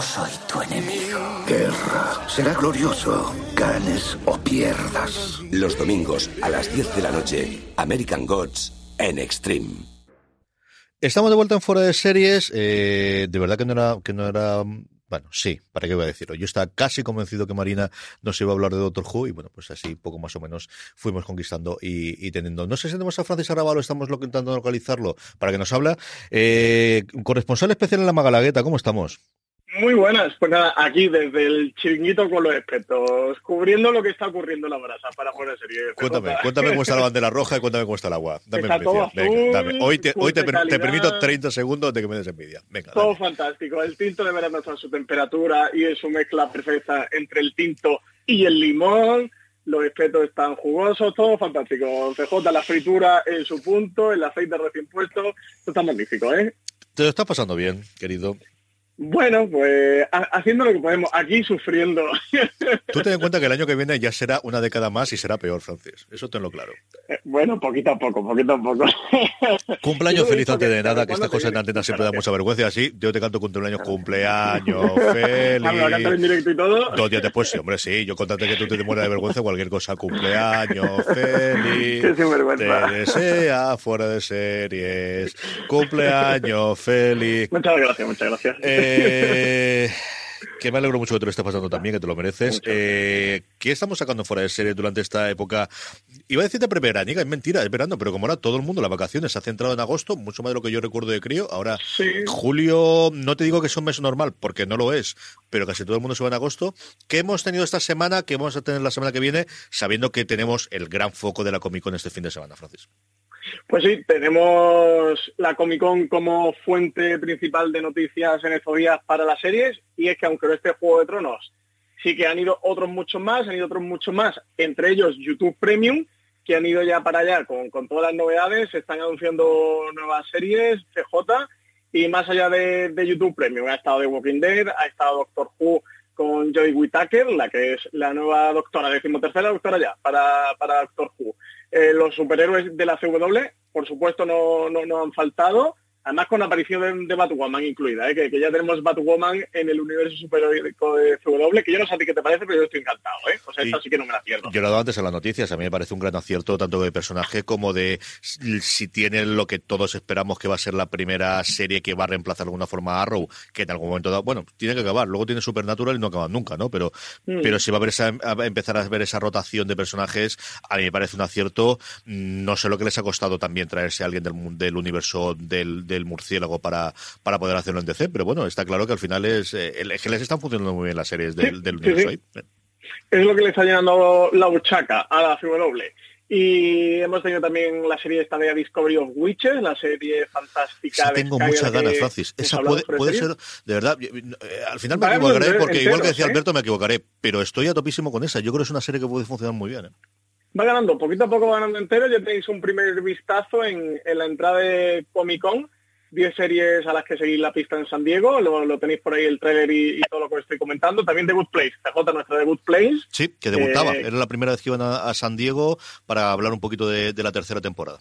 Soy tu enemigo. Guerra. Será glorioso. Ganes o pierdas. Los domingos a las 10 de la noche, American Gods en Extreme. Estamos de vuelta en fuera de series. Eh, de verdad que no era, que no era bueno, sí, ¿para qué voy a decirlo? Yo estaba casi convencido que Marina nos iba a hablar de Doctor Who y bueno, pues así poco más o menos fuimos conquistando y, teniendo. No sé si tenemos a Francis Arabalo, estamos intentando localizarlo para que nos habla. Eh, corresponsal especial en la Magalagueta, ¿cómo estamos? Muy buenas, pues nada, aquí desde el chiringuito con los expertos, cubriendo lo que está ocurriendo en la brasa para de serie. Cuéntame, cuéntame cómo está la bandera roja y cuéntame cómo está el agua. Dame envidia. dame. Hoy, te, hoy te, permito 30 segundos de que me des envidia. Venga, todo fantástico. El tinto de verano está a su temperatura y en su mezcla perfecta entre el tinto y el limón. Los expertos están jugosos, todo fantástico. CJ, la fritura en su punto, el aceite recién puesto. Esto está magnífico, ¿eh? Te lo estás pasando bien, querido. Bueno, pues haciendo lo que podemos, aquí sufriendo. Tú ten en cuenta que el año que viene ya será una década más y será peor, Francis. Eso tenlo claro. Eh, bueno, poquito a poco, poquito a poco. Cumpleaños feliz antes de nada, que estas cosas en antena siempre da mucha vergüenza. Así, yo te canto cumpleaños, cumpleaños feliz. Ah, en directo y todo? Dos días después, sí, hombre, sí. Yo contate que tú te mueras de vergüenza cualquier cosa. Cumpleaños feliz. Qué Te desea fuera de series. Cumpleaños feliz. Muchas gracias, muchas gracias. Eh, eh, que me alegro mucho que te lo estés pasando también, que te lo mereces. Eh, ¿Qué estamos sacando fuera de serie durante esta época? Iba a decirte preveraniega, es mentira, es verano, pero como ahora todo el mundo, las vacaciones se ha centrado en agosto, mucho más de lo que yo recuerdo de crío. Ahora, julio, no te digo que es un mes normal, porque no lo es, pero casi todo el mundo se va en agosto. ¿Qué hemos tenido esta semana? ¿Qué vamos a tener la semana que viene? Sabiendo que tenemos el gran foco de la Comic Con este fin de semana, Francis. Pues sí, tenemos la Comic Con como fuente principal de noticias en estos días para las series y es que aunque no esté Juego de Tronos, sí que han ido otros muchos más, han ido otros muchos más, entre ellos YouTube Premium, que han ido ya para allá con, todas las novedades, se están anunciando nuevas series, CJ, y más allá de, YouTube Premium, ha estado The Walking Dead, ha estado Doctor Who con Joy Whittaker, la que es la nueva doctora, decimotercera doctora ya, para, para Doctor Who. Eh, los superhéroes de la CW, por supuesto, no, no, no han faltado. Además con la aparición de, Batwoman incluida, ¿eh? que, ya tenemos Batwoman en el universo superheroico de CW, que yo no sé a ti qué te parece, pero yo estoy encantado. ¿eh? O sea, esta sí que no me la pierdo. Yo lo he dado antes en las noticias, a mí me parece un gran acierto tanto de personaje como de si tiene lo que todos esperamos que va a ser la primera serie que va a reemplazar de alguna forma a Arrow, que en algún momento dado, bueno, tiene que acabar, luego tiene Supernatural y no acaba nunca, ¿no? Pero, mm. pero si va a, haber a empezar a ver esa rotación de personajes, a mí me parece un acierto. No sé lo que les ha costado también traerse a alguien del, del universo del del murciélago para, para poder hacerlo en DC, pero bueno, está claro que al final es, eh, que les están funcionando muy bien las series del, del universo Es lo que le está llenando la buchaca a la CW. Y hemos tenido también la serie esta de Discovery of Witches, la serie fantástica. tengo muchas ganas, Francis. Esa puede, puede ser, de verdad, eh, al final me equivocaré, porque igual que decía ¿eh? Alberto, me equivocaré, pero estoy a topísimo con esa. Yo creo que es una serie que puede funcionar muy bien. ¿eh? Va ganando, poquito a poco va ganando entero. Ya tenéis un primer vistazo en, en la entrada de Comic Con 10 series a las que seguir la pista en San Diego, lo, tenéis por ahí el trailer y, todo lo que estoy comentando. También The Good Place, CJ, nuestra The Good Place. Sí, que debutaba. Eh, Era la primera vez que iban a, San Diego para hablar un poquito de, la tercera temporada.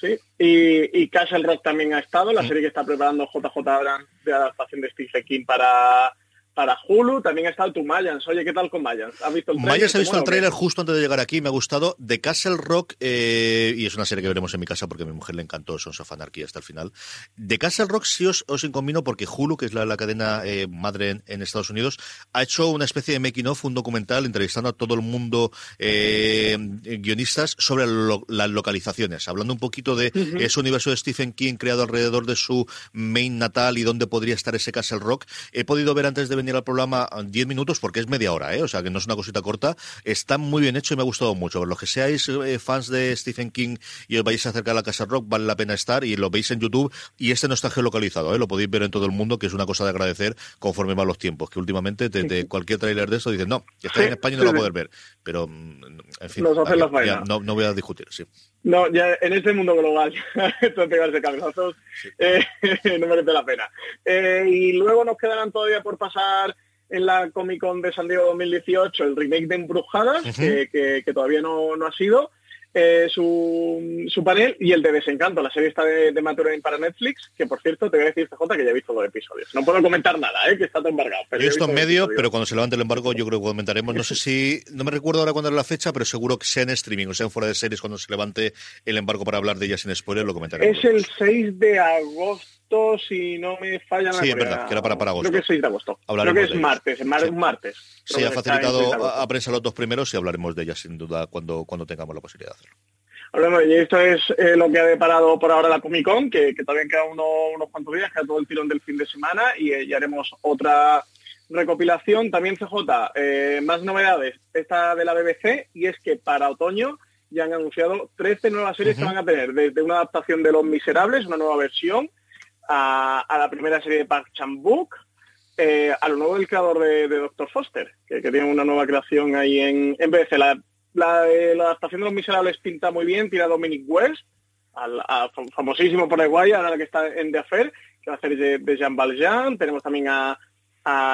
Sí, y, y, Castle Rock también ha estado, la mm. serie que está preparando JJ Abrams de adaptación de Stephen King para, para Hulu también ha estado tu Mayans. Oye, ¿qué tal con Mayans? ¿Has visto el trailer? Mayans ha visto el trailer justo antes de llegar aquí. Me ha gustado. The Castle Rock, eh, y es una serie que veremos en mi casa porque a mi mujer le encantó Sons of Anarchy hasta el final. The Castle Rock sí os, os incombino porque Hulu, que es la, cadena eh, madre en, Estados Unidos, ha hecho una especie de making of, un documental entrevistando a todo el mundo eh, guionistas sobre las localizaciones, hablando un poquito de ese universo de Stephen King creado alrededor de su main natal y dónde podría estar ese Castle Rock. He podido ver antes de venir al programa 10 minutos porque es media hora, ¿eh? o sea que no es una cosita corta. Está muy bien hecho y me ha gustado mucho. Los que seáis eh, fans de Stephen King y os vais a acercar a la Casa Rock, vale la pena estar y lo veis en YouTube. Y este no está geolocalizado, ¿eh? lo podéis ver en todo el mundo, que es una cosa de agradecer conforme van los tiempos. Que últimamente, desde cualquier tráiler de eso, dicen, no, está en España y no lo va a poder ver. Pero, mm, en fin, no, no voy a discutir, sí. No, ya en este mundo global, esto pegarse cabezazos eh, no merece la pena. Eh, y luego nos quedarán todavía por pasar en la Comic Con de San Diego 2018 el remake de Embrujadas, que, todavía no, no ha sido. Eh, su, su, panel y el de Desencanto, la serie está de, de para Netflix, que por cierto te voy a decir, CJ, que ya he visto dos episodios. No puedo comentar nada, ¿eh? que está todo embargado. Pero yo he visto en medio, pero cuando se levante el embargo yo creo que comentaremos. No sé si, no me recuerdo ahora cuándo es la fecha, pero seguro que sea en streaming o sea en fuera de series cuando se levante el embargo para hablar de ellas sin spoiler, lo comentaremos. Es el 6 de agosto, si no me falla la Sí, es verdad, que era para, para agosto. Creo que es 6 de agosto. creo que es martes, es un martes. Sí, ha facilitado a, prensa los dos primeros y hablaremos de ellas sin duda cuando, cuando tengamos la posibilidad de hacerlo. Bueno, y esto es eh, lo que ha deparado por ahora la Comic Con, que, todavía queda unos cuantos días, queda todo el tirón del fin de semana y eh, ya haremos otra recopilación. También CJ, eh, más novedades, esta de la BBC, y es que para otoño ya han anunciado 13 nuevas series que van a tener, desde una adaptación de Los Miserables, una nueva versión, a, la primera serie de Park Chan-wook, a lo nuevo del creador de, Doctor Foster, que, tiene una nueva creación ahí en, en BBC. La la, la adaptación de Los Miserables pinta muy bien, tira Dominic West, al, famosísimo por Guay, ahora que está en The Affair, que va a hacer de, Jean Valjean. Tenemos también a,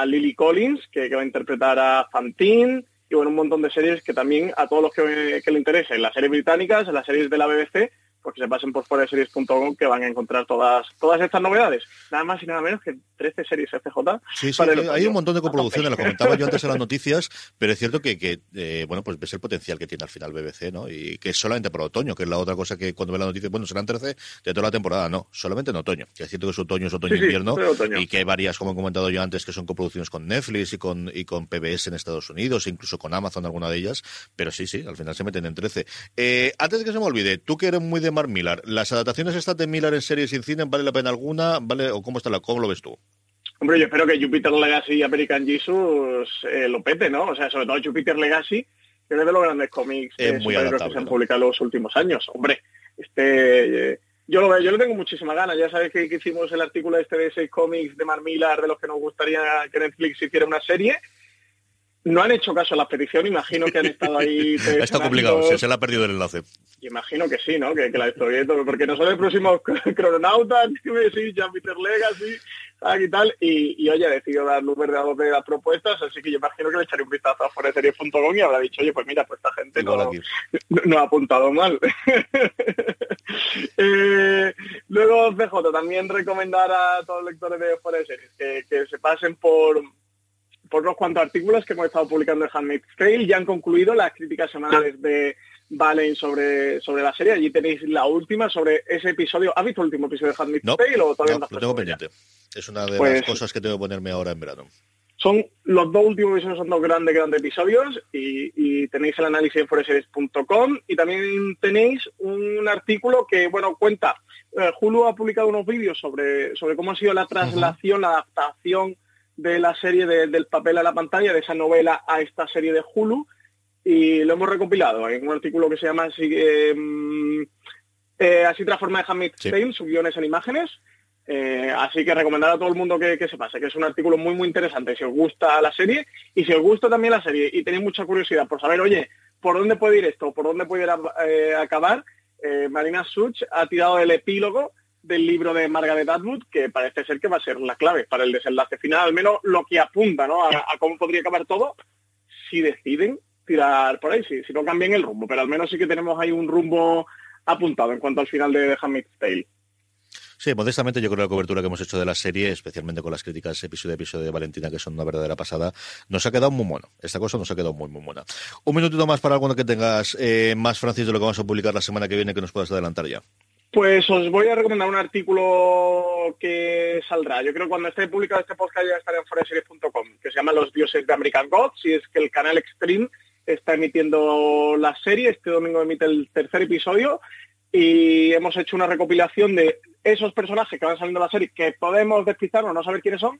Lily Collins, que, va a interpretar a Fantine. Y bueno, un montón de series que también a todos los que, que le interesen, las series británicas, las series de la BBC, pues que se pasen por series.com que van a encontrar todas todas estas novedades. Nada más y nada menos que 13 series FJ. Sí, sí, hay un montón de coproducciones, lo comentaba yo antes en las noticias, pero es cierto que, que eh, bueno, pues ves el potencial que tiene al final BBC, ¿no? Y que es solamente por otoño, que es la otra cosa que cuando ve la noticia, bueno, serán 13 de toda la temporada, no, solamente en otoño. Que es cierto que es otoño, es otoño-invierno, y que hay varias, como he comentado yo antes, que son coproducciones con Netflix y con, y con PBS en Estados Unidos, incluso con Amazon, alguna de ellas, pero sí, sí, al final se meten en 13. Eh, antes de que se me olvide, tú que eres muy de Millar, ¿las adaptaciones estas de Millar en series y en cine vale la pena alguna? ¿Vale? ¿O cómo está la, cómo lo ves tú? Hombre, yo espero que Jupiter Legacy y American Jesus eh, lo pete, ¿no? O sea, sobre todo Jupiter Legacy, que es de los grandes cómics que se han publicado en los últimos años. Hombre, este... Eh, yo lo, yo le tengo muchísima ganas. Ya sabes que, hicimos el artículo este de seis cómics de Mar Millar de los que nos gustaría que Netflix hiciera una serie. No han hecho caso a la petición, imagino que han estado ahí... Está complicado, se, se le ha perdido el enlace. Imagino que sí, ¿no? Que, que la estoy viendo, porque no son el próximo crononauta, sí, Jupiter Legacy, y tal, y, y oye, he decidido dar luz verde a dos de las propuestas, así que yo imagino que le echaré un vistazo a foreseries.com y habrá dicho, oye, pues mira, pues esta gente no, no, ha apuntado mal. eh, luego, CJ, también recomendar a todos los lectores de Foreseries que, que se pasen por por unos cuantos artículos que hemos estado publicando en Handmaid's Tale. Ya han concluido las críticas semanales de Valen sobre, sobre la serie. Allí tenéis la última sobre ese episodio. ¿Has visto el último episodio de Handmaid's Tale o todavía no? lo tengo pendiente. Es una de las pues cosas que tengo que ponerme ahora en verano. Son los dos últimos episodios, son dos grandes, grandes episodios y, tenéis el análisis en foreseries.com y también tenéis un artículo que, bueno, cuenta, eh, Hulu ha publicado unos vídeos sobre, sobre cómo ha sido la traslación, la adaptación de la serie del papel a la pantalla, de esa novela a esta serie de Hulu, y lo hemos recopilado en un artículo que se llama Así, eh, eh, así transforma de Hamid sí. sus guiones en imágenes. Eh, así que recomendar a todo el mundo que, se pase, que es un artículo muy muy interesante si os gusta la serie y si os gusta también la serie y tenéis mucha curiosidad por saber, oye, ¿por dónde puede ir esto? ¿Por dónde puede ir acabar? Marina Such ha tirado el epílogo del libro de Margaret Atwood, que parece ser que va a ser la clave para el desenlace final, al menos lo que apunta ¿no? a, cómo podría acabar todo, si deciden tirar por ahí, si, si no cambian el rumbo, pero al menos sí que tenemos ahí un rumbo apuntado en cuanto al final de The Handmaid's Tale. Sí, modestamente yo creo que la cobertura que hemos hecho de la serie, especialmente con las críticas episodio a episodio de Valentina, que son una verdadera pasada, nos ha quedado muy bueno. Esta cosa nos ha quedado muy, muy buena. Un minutito más para alguno que tengas eh, más, Francis, de lo que vamos a publicar la semana que viene, que nos puedas adelantar ya. Pues os voy a recomendar un artículo que saldrá. Yo creo que cuando esté publicado este podcast ya estará en foreseries.com, que se llama Los dioses de American Gods, y es que el canal Extreme está emitiendo la serie. Este domingo emite el tercer episodio y hemos hecho una recopilación de esos personajes que van saliendo de la serie que podemos despistarnos, no saber quiénes son,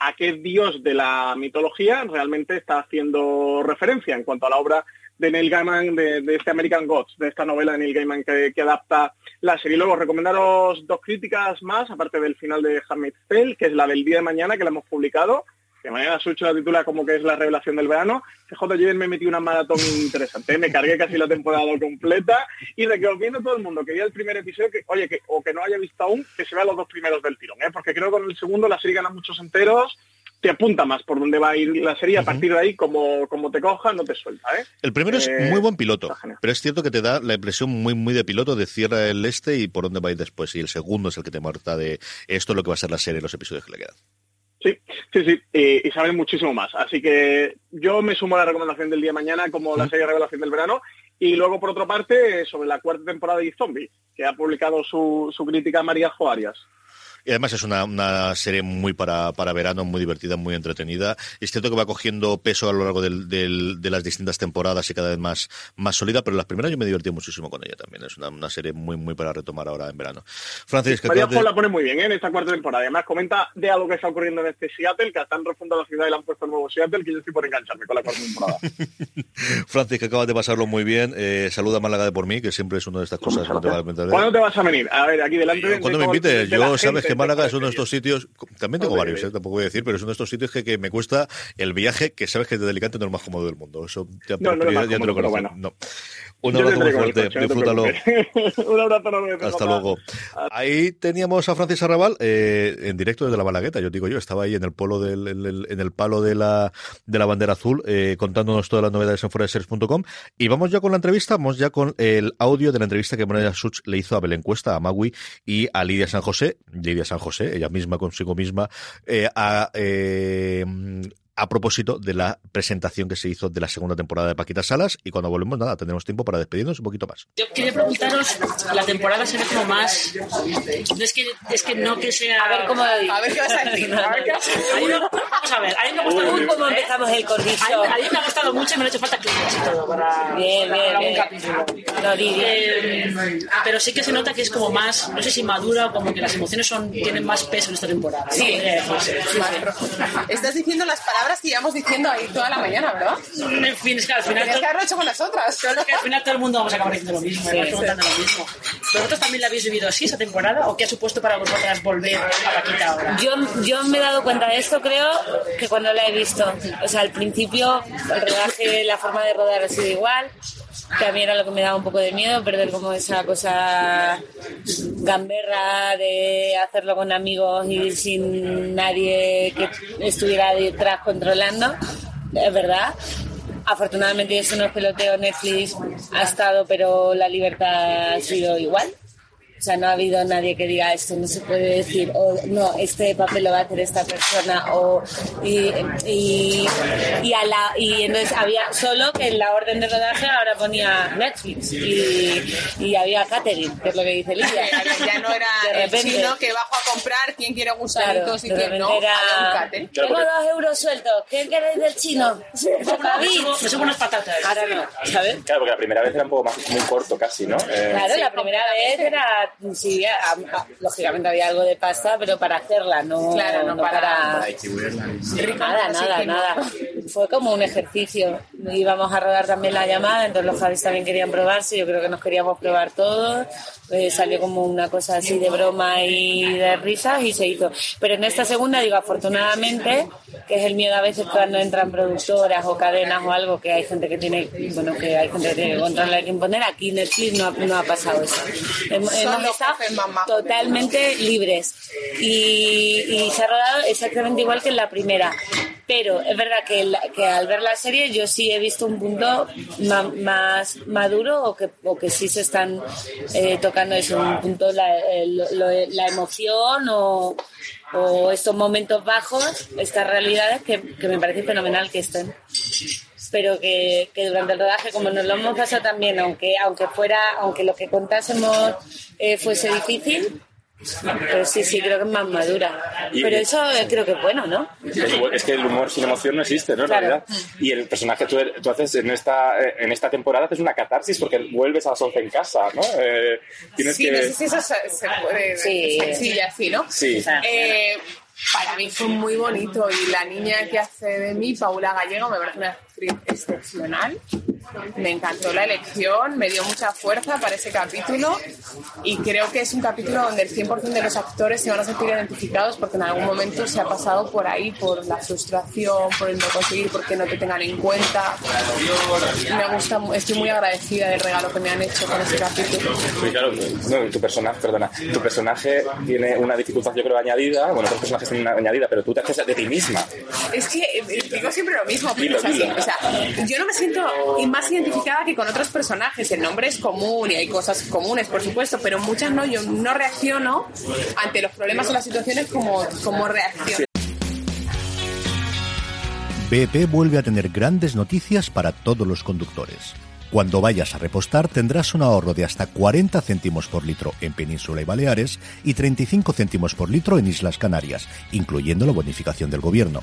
a qué dios de la mitología realmente está haciendo referencia en cuanto a la obra de Neil Gaiman, de, este American Gods, de esta novela de Neil Gaiman que, adapta la serie. Luego, recomendaros dos críticas más, aparte del final de Handmaid's Tale, que es la del día de mañana, que la hemos publicado, que mañana Sucho la titula como que es la revelación del verano. CJ yo me metí una maratón interesante, me cargué casi la temporada completa y recomiendo a todo el mundo que vea el primer episodio, que oye, que, o que no haya visto aún, que se vea los dos primeros del tirón, ¿eh? porque creo que con el segundo la serie gana muchos enteros, te apunta más por dónde va a ir la serie. A partir de ahí, como, como te coja, no te suelta. ¿eh? El primero es Eh, muy buen piloto, pero es cierto que te da la impresión muy muy de piloto de cierra el este y por dónde va a ir después. Y el segundo es el que te muerta de esto es lo que va a ser la serie, los episodios que le quedan. Sí, sí, sí, y, y saben muchísimo más. Así que yo me sumo a la recomendación del día de mañana como la serie Revelación del Verano. Y luego, por otra parte, sobre la cuarta temporada de Zombie, que ha publicado su, su crítica María Joarias. Y además es una, una serie muy para, para verano, muy divertida, muy entretenida. Es cierto que va cogiendo peso a lo largo del- del- de las distintas temporadas y cada vez más, más sólida, pero las primeras yo me divertí muchísimo con ella también. Es una, una serie muy, muy para retomar ahora en verano. Francis, que María de- la pone muy bien ¿eh? en esta cuarta temporada. Además, comenta de algo que está ocurriendo en este Seattle, que están refundando la ciudad y le han puesto el nuevo Seattle, que yo estoy por engancharme con la cuarta temporada. Francis, que acabas de pasarlo muy bien. Eh, saluda a Málaga de por mí, que siempre es una de estas cosas que te va a meter. ¿Cuándo te vas a venir? A ver, aquí delante de- Cuando de me invites, de yo sabes gente, que Málaga es uno de estos sitios, también tengo varios, eh, tampoco voy a decir, pero es uno de estos sitios que, que me cuesta el viaje, que sabes que desde Alicante no es el más cómodo del mundo. Eso ya, No, no es ya- más ya te lo pero conozco. No. Un abrazo muy fuerte, coche, disfrútalo. Un abrazo enorme. Hasta papá. luego. Ahí teníamos a Francis Arrabal eh, en directo desde la Balagueta, yo digo yo, estaba ahí en el polo del, en el, en el palo de la, de la bandera azul eh, contándonos todas las novedades en foradeseries.com y vamos ya con la entrevista, vamos ya con el audio de la entrevista que Morena Such le hizo a Belén Cuesta, a Magui y a Lidia San José, Lidia San José, ella misma consigo misma, eh, a, eh, a propósito de la presentación que se hizo de la segunda temporada de Paquita Salas y cuando volvemos nada, tendremos tiempo para despedirnos un poquito más. Yo quería preguntaros, la temporada se ve como más... Es que, es que no que sea... A ver cómo. A ver qué vas a decir. Vamos a ver, a mí me ha gustado mucho. cómo empezamos el cordizo. A mí, me ha gustado mucho y me ha hecho falta clips y todo para, Bien, bien, capítulo. No. Eh, pero sí que se nota que es como más, no sé si madura o como que las emociones son tienen más peso en esta temporada. Sí. Estás diciendo las palabras que llevamos diciendo ahí toda la mañana, ¿verdad? En fin, es que al final... Tenías que haberlo hecho con las otras. Creo que al final todo el mundo vamos a acabar diciendo lo mismo, Sí, sí. preguntando lo mismo. ¿Vosotros también la habéis vivido así esa temporada o qué ha supuesto para vosotras volver a Paquita ahora? Yo, yo me he dado cuenta de esto, creo, que cuando la he visto. O sea, al principio, el rodaje, la forma de rodar ha sido igual. Mí era lo que me daba un poco de miedo, perder como esa cosa gamberra de hacerlo con amigos y sin nadie que estuviera detrás controlando. Es verdad. Afortunadamente eso no es peloteo, Netflix ha estado, pero la libertad ha sido igual. O sea, no ha habido nadie que diga esto no se puede decir, o no, este papel lo va a hacer esta persona, o. Y, y, y, a la, y entonces había solo que en la orden de rodaje ahora ponía Netflix y, y había catering, que es lo que dice Lidia. Ya no era De el chino que bajo a comprar quién quiere gusanitos y de quién no. era. Tengo dos euros sueltos, ¿qué queréis del chino? Me subo unas patatas. Ahora no, ¿sabes? Claro, porque la primera vez era un poco más muy corto casi, ¿no? Eh, Claro, la primera vez era, sí, a- a- lógicamente había algo de pasta, pero para hacerla, no, Claro, no para- para... Nada, nada, nada. Fue como un ejercicio. Íbamos a rodar también la llamada, entonces los Javis también querían probarse, yo creo que nos queríamos probar todos. Eh, salió como una cosa así de broma y de risas y se hizo. Pero en esta segunda, digo, afortunadamente, que es el miedo a veces cuando entran productoras o cadenas o algo, que hay gente que tiene, bueno, que hay gente que tiene que controlar que imponer, aquí Netflix no ha, no ha pasado eso. Hemos, Son hemos totalmente libres. Y, y se ha rodado exactamente igual que en la primera. Pero es verdad que, la- que al ver la serie yo sí he visto un punto ma- más maduro o que, o que sí se están eh, tocando eso, un punto la, la emoción o, o estos momentos bajos, estas realidades que, que me parece fenomenal que estén pero que, que durante el rodaje como nos lo hemos pasado también aunque aunque fuera aunque lo que contásemos eh, fuese difícil pero sí sí creo que es más madura Y- pero eso eh, creo que es bueno no Es, que el humor sin emoción no existe, ¿no? En Claro. realidad. Y el personaje tú, tú haces en esta, eh, en esta temporada haces una catarsis porque vuelves a las 11 en casa, ¿no? Eh, tienes Sí, que... no sé si eso se, se puede Sí. sencilla así, ¿no? Sí. Eh, para mí fue muy bonito y la niña que hace de mí, Paula Gallego, me parece actriz excepcional. Me encantó la elección, me dio mucha fuerza para ese capítulo y creo que es un capítulo donde el 100% de los actores se van a sentir identificados porque en algún momento se ha pasado por ahí, por la frustración, por el no conseguir, porque no te tengan en cuenta. Me gusta, estoy muy agradecida del regalo que me han hecho con ese capítulo. Sí, claro, no, tu personaje, perdona, tu personaje tiene una dificultad yo creo añadida, bueno, otros personajes tienen una añadida, pero tú te haces de ti misma. Es que eh, digo siempre lo mismo, pero es así. Yo no me siento más identificada que con otros personajes. El nombre es común y hay cosas comunes, por supuesto, pero muchas no. Yo no reacciono ante los problemas o las situaciones como, como reacciono. BP vuelve a tener grandes noticias para todos los conductores. Cuando vayas a repostar tendrás un ahorro de hasta 40 céntimos por litro en Península y Baleares y 35 céntimos por litro en Islas Canarias, incluyendo la bonificación del gobierno.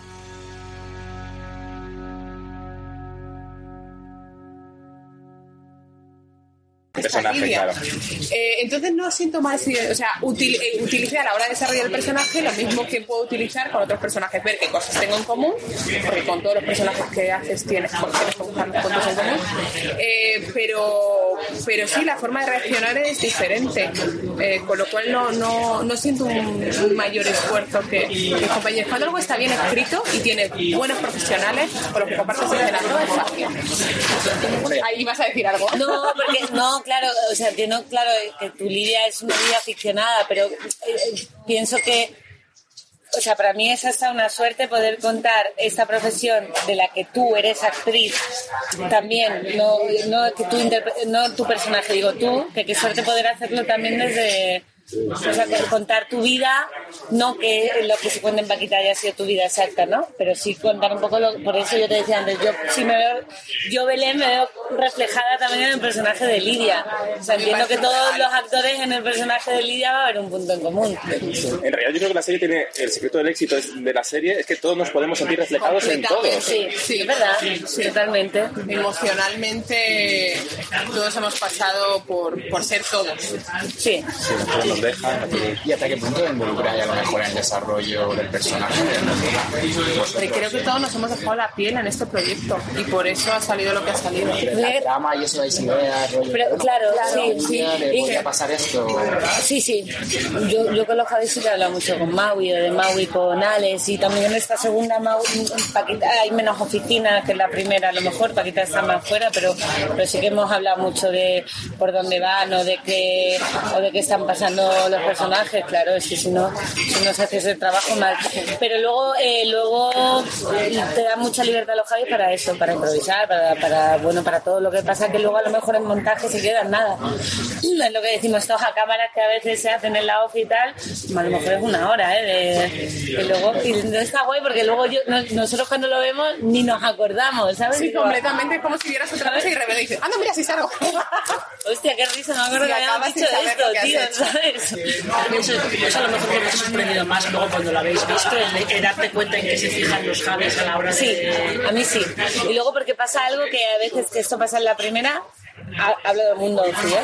Personaje, claro. Eh, entonces no siento más, eh, o sea, util, eh, utilicé a la hora de desarrollar el personaje lo mismo que puedo utilizar con otros personajes, ver qué cosas tengo en común, porque con todos los personajes que haces tienes, tienes que buscar los puntos en común, Eh, pero, pero sí, la forma de reaccionar es diferente, eh, con lo cual no, no, no siento un, un mayor esfuerzo que mis compañeros. Cuando algo está bien escrito y tiene buenos profesionales con los que compartes escenario, es fácil. Ahí vas a decir algo. No, porque no, claro, o sea, entiendo, claro, que tu Lidia es una vida aficionada, pero eh, eh, pienso que, o sea, para mí es hasta una suerte poder contar esta profesión de la que tú eres actriz también, no, no que tú no tu personaje, digo tú, que qué suerte poder hacerlo también desde o sea, contar tu vida, no que lo que se cuenta en Paquita haya sido tu vida exacta, ¿no? Pero sí contar un poco, lo, por eso yo te decía antes, yo sí me veo, yo Belén me veo reflejada también en el personaje de Lidia. O sea, entiendo que todos los actores en el personaje de Lidia va a haber un punto en común. En realidad yo creo que la serie tiene, el secreto del éxito de la serie es que todos nos podemos sentir reflejados en todos. Sí, sí, es verdad, totalmente. Emocionalmente todos hemos pasado por, por ser todos. Sí. Nos dejan. ¿Y hasta qué punto involucra a lo mejor en el desarrollo del personaje? Pero creo que todos nos hemos dejado la piel en este proyecto y por eso ha salido lo que ha salido. La trama y eso dais ideas, rollo. Pero, claro, sí, sí. Y- podría pasar esto. Sí, sí. Yo, yo con los Javis sí que he hablado mucho con Maui, o de Maui con Alex, y también en esta segunda Maui, Paquita, hay menos oficinas que en la primera, a lo mejor Paquita está más fuera, pero, pero sí que hemos hablado mucho de por dónde van o de qué, o de qué están pasando los personajes, claro, es que si no, si no se hace ese trabajo mal. Pero luego, eh, luego eh, te da mucha libertad a los Javis para eso, para improvisar, para, para, bueno, para todo lo que pasa, que luego a lo mejor en montaje se queda nada. Es lo que decimos todos a cámaras que a veces se hacen en la off y tal, a lo mejor es una hora, ¿eh? De, y luego, y no está guay porque luego yo, no- nosotros cuando lo vemos ni nos acordamos, ¿sabes? Sí, Digo, completamente es como si vieras otra cosa y de repente dices, anda, mira si salgo. Hostia, qué risa, no me acuerdo que habíamos dicho saber esto, que tío. ¿sabes? Eso, eso a lo mejor lo que ha sorprendido más luego cuando lo habéis visto, el darte cuenta en que se fijan los javes a la hora Sí, de... a mí sí. Y luego porque pasa algo que a veces que esto pasa en la primera, ha- hablo del mundo sí,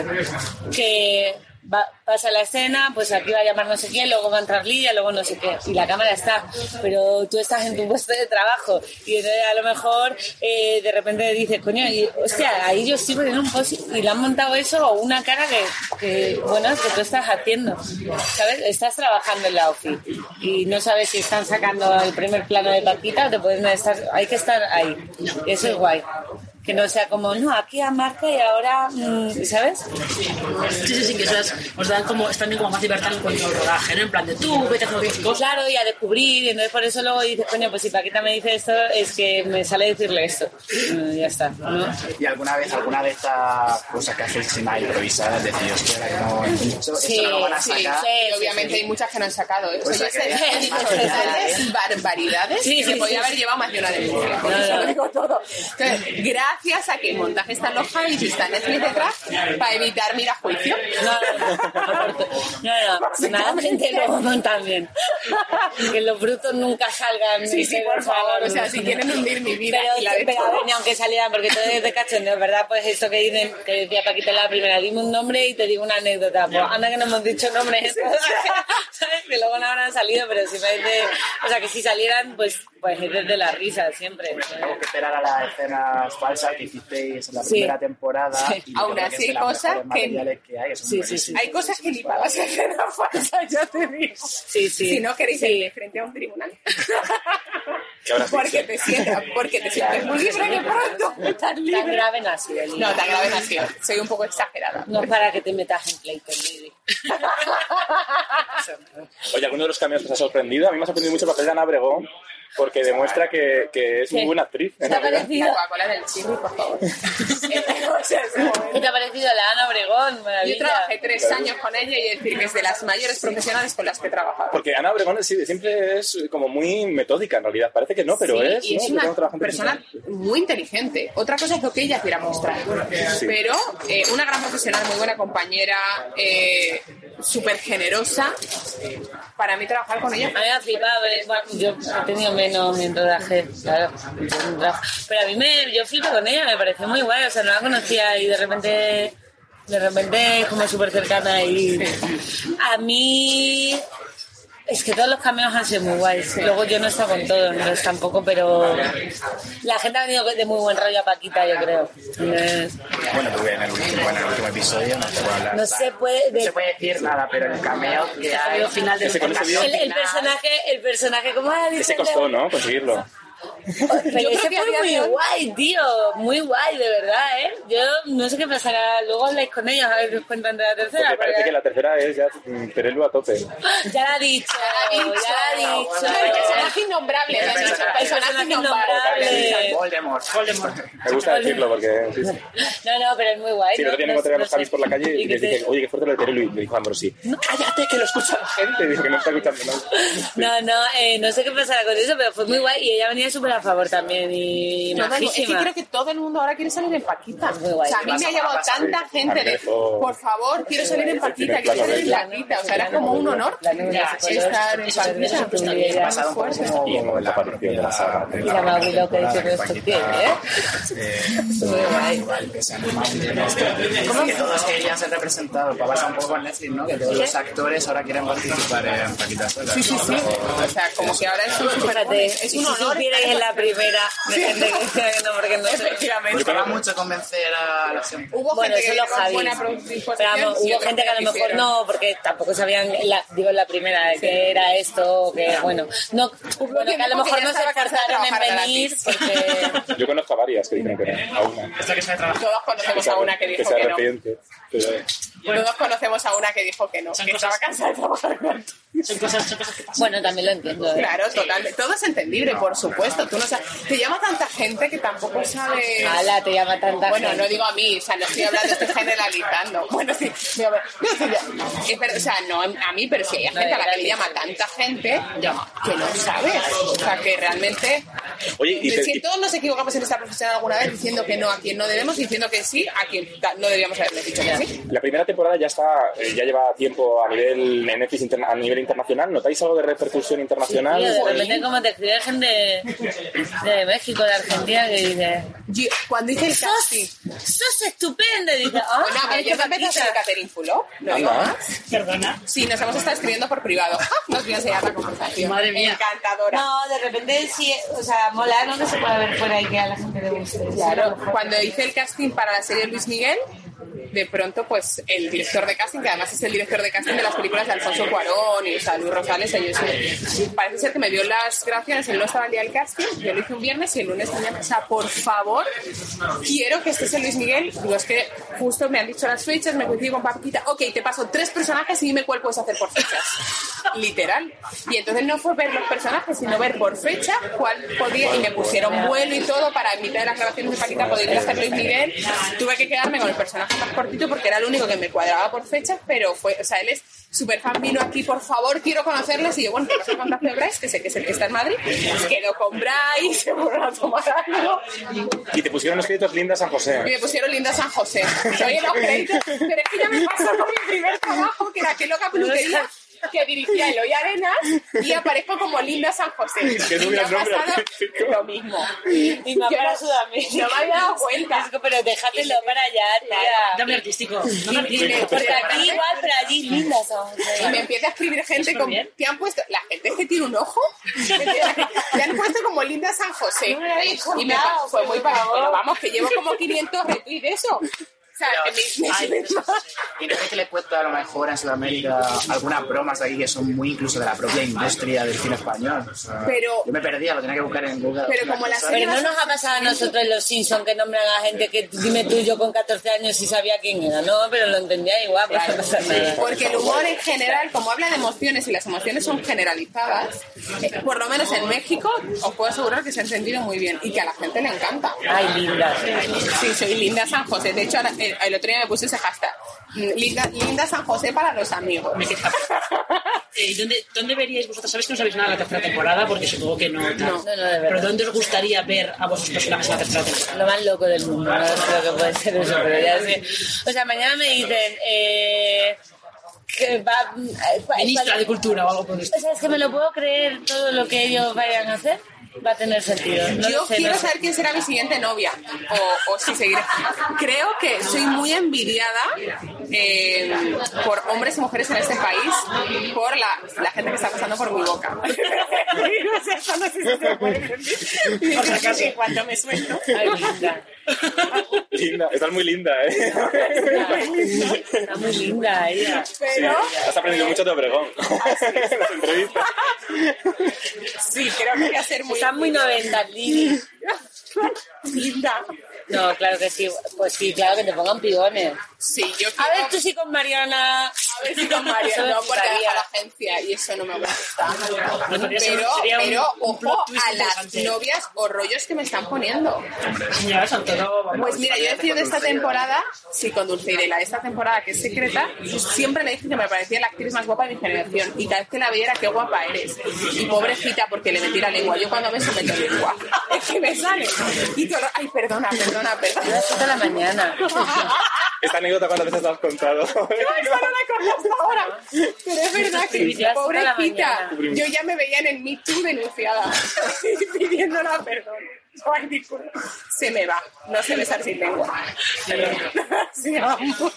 que va- pasa la escena, pues aquí va a llamar no sé quién, luego va a entrar Lidia, luego no sé qué, y la cámara está, pero tú estás en tu puesto de trabajo y entonces a lo mejor eh, de repente dices, coño, y, hostia, ahí yo estoy poniendo un post y le han montado eso o una cara que, que, bueno, que tú estás haciendo, ¿sabes? Estás trabajando en la OFI y no sabes si están sacando el primer plano de Paquita o te pueden estar, hay que estar ahí, eso es guay. Que no sea como, no, aquí a marca y ahora, mm, ¿sabes? Sí, sí, sí, que esas os dan como, es también como más libertad en cuanto al rodaje, ¿no? En plan de tú, vete a hacer cosas. Claro, y a descubrir, y entonces por eso luego dices, coño, pues si Paquita me dice esto, es que me sale decirle esto. Mm, ya está, ¿no? ¿Y alguna vez, alguna de estas cosas que hacéis sin improvisar, decís, hostia, la que no, eso, Sí, eso no lo van a sí, sacar? sí, obviamente hay muchas que no han sacado. ¿eh? Pues O sea, que- de barbaridades Sí, que sí, me podía sí, haber sí. llevado más de una. Con No, eso no. digo todo. Entonces, gracias gracias a que el montaje está en los Javis y está Netflix detrás para evitar mira juicio. No, no, afortunadamente luego montan bien. Que los brutos nunca salgan. Sí, sí, por favor, o sea, si quieren hundir mi vida Pero, a ver, ni aunque salieran, porque todo es de cachondeo, ¿verdad? Pues eso que dicen, que decía Paquita la primera, dime un nombre y te digo una anécdota. Pues anda que no hemos dicho nombres, ¿sabes? Que luego no habrán salido, pero si me dice, o sea, que si salieran, pues, pues es desde la risa siempre. Tengo que esperar a las escenas falsas que hicisteis en la Sí. primera temporada. Sí. y Aún así hay cosas que- que Sí. Hay cosas que ni para las escenas falsas, ya te digo. Sí, sí. Si no queréis Sí. irme frente a un tribunal. ¿Qué habrás Porque te sientas, porque te sientes muy libre de pronto. Tan libre. grave no ha sido el No, tan grave no ha sido. Soy un poco exagerada. No es para que te metas en pleito, Lili. Oye, ¿alguno de los cameos que os ha sorprendido? A mí me ha sorprendido mucho el papel de Ana Obregón, porque demuestra que, que es muy buena actriz. ¿Te ha parecido? La Coca-Cola del chirri, por favor. ¿Qué te ha parecido la Ana Obregón? Maravilla. Yo trabajé tres años con ella y decir que es de las mayores profesionales con las que he trabajado. Porque Ana Obregón sí, siempre es como muy metódica en realidad. Parece que no, pero Sí, es. y ¿no? es Yo una persona muy inteligente. Otra cosa es lo que ella quiera mostrar. Sí. Pero eh, una gran profesional, muy buena compañera, eh, súper generosa. Para mí trabajar con ella me ha flipado, eh, bueno, yo he tenido menos en rodaje, claro, pero a mí me, yo flipé con ella, me pareció muy guay, o sea, no la conocía y de repente, de repente es como súper cercana y a mí, es que todos los cameos han sido muy guays, luego yo no he estado con todos, entonces tampoco, pero la gente ha venido de muy buen rollo a Paquita, yo creo. Bueno, tuve en el último, bueno, en el último episodio, no se puede hablar. no se puede... No se puede decir nada, pero el cameo que. Al final vídeo- El, el personaje, el personaje, ¿cómo ha dicho? Ese costó, ¿no? Conseguirlo. Pero Yo ese creo que a fue muy guay, tío. Muy guay, de verdad, ¿eh? Yo no sé qué pasará. Luego habláis con ellos a ver qué os cuentan de la tercera. Porque parece que la tercera es ya Perelu a tope. Ya la ha dicho, ya la ha dicho. El personaje innombrable. dicho, El personaje personaje innombrable. innombrable. Voldemort. Me gusta decirlo porque. Sí, sí. No, no, pero es muy guay. Sí, el ¿no? me No encontré a los no Javis por la calle y que les dije, oye, qué fuerte lo de Perelu. Y me dijo Ambrosi, no, cállate, que lo escucha la gente. Dice que no está escuchando nada. No, no, eh, no sé qué pasará con eso, pero fue muy guay y ella venía súper a favor también y el- es que creo que todo el mundo ahora quiere salir en Paquita. muy guay. O sea, a mí me ha llamado tanta gente de, por favor, quiero salir en Paquita, quiero salir en Paquita. O sea, era como un honor estar en Paquita. Pasado como la aparición de la saga. Y la Maguilo que dice que esto tiene, ¿eh? Muy guay. Igual que todos querían ser representados. Para pasar un poco con Netflix, ¿no? Que todos los actores ahora quieren participar en Paquita Sola. Sí, sí, sí. O sea, como que ahora es un super Fíjate, es la primera de gente que decía que no, porque no sé. Efectivamente. Costaba mucho convencer a la gente. Hubo Bueno, gente eso que los buena Pero hubo gente que a lo mejor no, porque tampoco sabían, la, digo en la primera, de que era esto, que bueno, no, bueno, que a lo que mejor no se esforzaron en venir, porque Yo conozco a varias que dijeron que no, a una. Esta que se. Todos conocemos a una que que dijo sea que no. reciente. Pero, Todos conocemos a una que dijo que no, que estaba cansada de trabajar. Son cosas, son cosas que pasan. bueno, también lo entiendo. ¿eh? Claro, totalmente. Todo es entendible, por supuesto. Tú no sabes. Te llama tanta gente que tampoco sabes. Ala, te llama tanta Bueno, gente. no digo a mí, o sea, no estoy hablando, estoy generalizando. Bueno, sí, no, sí, verdad, o sea, no a mí, pero sí hay gente a la que le llama tanta gente que no sabes. O sea, que realmente. Oye, y si todos nos equivocamos en esta profesión alguna vez diciendo que no a quien no debemos, diciendo que sí a quien no debíamos haberle dicho que sí. La primera temporada ya está, eh, ya lleva tiempo a nivel Netflix a nivel internacional. ¿Notáis algo de repercusión internacional? Tío, de repente como te escribe gente de México, de Argentina, que dice, Yo- cuando hice el casting. sos estupenda, y dice, ah, Bueno, yo a ser Paquita. Catherine Fulop, no digo más. Perdona. Sí, nos hemos estado escribiendo por privado. Nos voy a enseñar la conversación. Madre mía. Encantadora. No, de repente sí, o sea, mola, no se puede ver fuera y que a la gente le guste. Claro, cuando hice el casting para la serie Luis Miguel, de pronto, pues el director de casting, que además es el director de casting de las películas de Alfonso Cuarón y o sea, Luis Rosales, ellos, parece ser que me dio las gracias, él no estaba el día del casting, yo lo hice un viernes y el lunes tenía, o sea, por favor, quiero que estés en Luis Miguel. Digo, es que justo me han dicho las fechas, me coincido con Paquita, ok, te paso tres personajes y dime cuál puedes hacer por fechas. literal. Y entonces no fue ver los personajes, sino ver por fecha cuál podía, y me pusieron vuelo y todo para en mitad de las grabaciones de Paquita poder ir a hacer Luis Miguel. Tuve que quedarme con el personaje más cortito porque era el único que me cuadraba por fechas, pero fue, o sea, él es súper fan, vino aquí, por favor, quiero conocerles. Y yo, bueno, ¿qué pasa con Daphne Bryce? Que sé que es el que está en Madrid. Quedó con Bryce, se fueron a tomar algo. Y te pusieron los créditos Linda San José. Y me pusieron Linda San José. Oye, los créditos, pero es que ya me pasó con mi primer trabajo, que era que loca peluquería que dirigía Eloy Arenas y aparezco como Linda San José. Que no me ha hubieras nombre pasado artístico. lo mismo. Yo para no- Sudamérica. No me había dado cuenta. Pero déjatelo para allá, tía. Nombre artístico. Porque aquí igual, pero allí linda son. Y me empieza a escribir gente con, te han puesto, la gente es que tiene un ojo, te han puesto como Linda San José. No me lo habéis y me contado, pa- fue muy por para favor. pero vamos, que llevo como 500 retweets de eso. O sea, que me- me- Ay, y no es que le he puesto a lo mejor en Sudamérica algunas bromas de aquí que son muy incluso de la propia industria del cine español. O sea, Pero- yo me perdía, lo tenía que buscar en Google. Pero como la Pero no nos ha pasado a nosotros en los Simpsons que nombran a gente que dime tú yo con 14 años y sabía quién era. No, pero lo entendía igual, pues no pasa nada. Porque el humor en general, como habla de emociones y las emociones son generalizadas, eh, por lo menos en México, os puedo asegurar que se ha entendido muy bien y que a la gente le encanta. Ay, linda. Sí, soy Linda San José. De hecho, ahora, eh, el otro día me puse ese hashtag. Linda, Linda San José para los amigos. Eh, ¿dónde, ¿Dónde veríais vosotros? Sabéis que no sabéis nada de la tercera temporada porque supongo que no. tal. No, no, de verdad. Pero ¿dónde os gustaría ver a vuestros personajes en la tercera temporada? Lo más loco del mundo, no creo que puede ser eso, pero ya sé. O sea, mañana me dicen eh, que va... eh, Ministra de Cultura o algo por el O sea, es que me lo puedo creer todo lo que ellos vayan a hacer. Va a tener sentido. No Yo sé, quiero no sé. saber quién será mi siguiente novia o, o si seguiré. Creo que soy muy envidiada eh, por hombres y mujeres en este país por la, la gente que está pasando por mi boca. no sé, eso no sé si se puede decir. Por si acaso. Que Cuando me suelto. Ay, linda. Linda, estás muy linda, ¿eh? Está muy linda ella. Pero Has aprendido mucho de Obregón. Las entrevistas. sí, creo que voy a ser muy Está muy 90, Lili. linda. No, claro que sí. Pues sí, claro que te pongan pigones. Sí, yo A ver, tú sí con Mariana. A ver si con me no, porque deja la agencia y eso no me gusta. Pero, pero ojo a las novias o rollos que me están poniendo. Pues mira, yo decidido de esta temporada, sí, con Dulceida, y la de esta temporada que es secreta, siempre le dije que me parecía la actriz más guapa de mi generación. Y cada vez que la veía era qué guapa eres. Y pobrecita, porque le metí la lengua. Yo cuando me meto lengua, es que me sale. Y ay, perdona, perdona, perdona. las 7 de la mañana. Esta anécdota cuántas veces te has contado. No, esa no la hasta ahora. Pero es verdad que, Sí, la pobrecita, yo ya me veía en el Me Too denunciada, pidiéndola perdón. Ay, disculpa. Se me va, no sé besar sin lengua. Sigamos.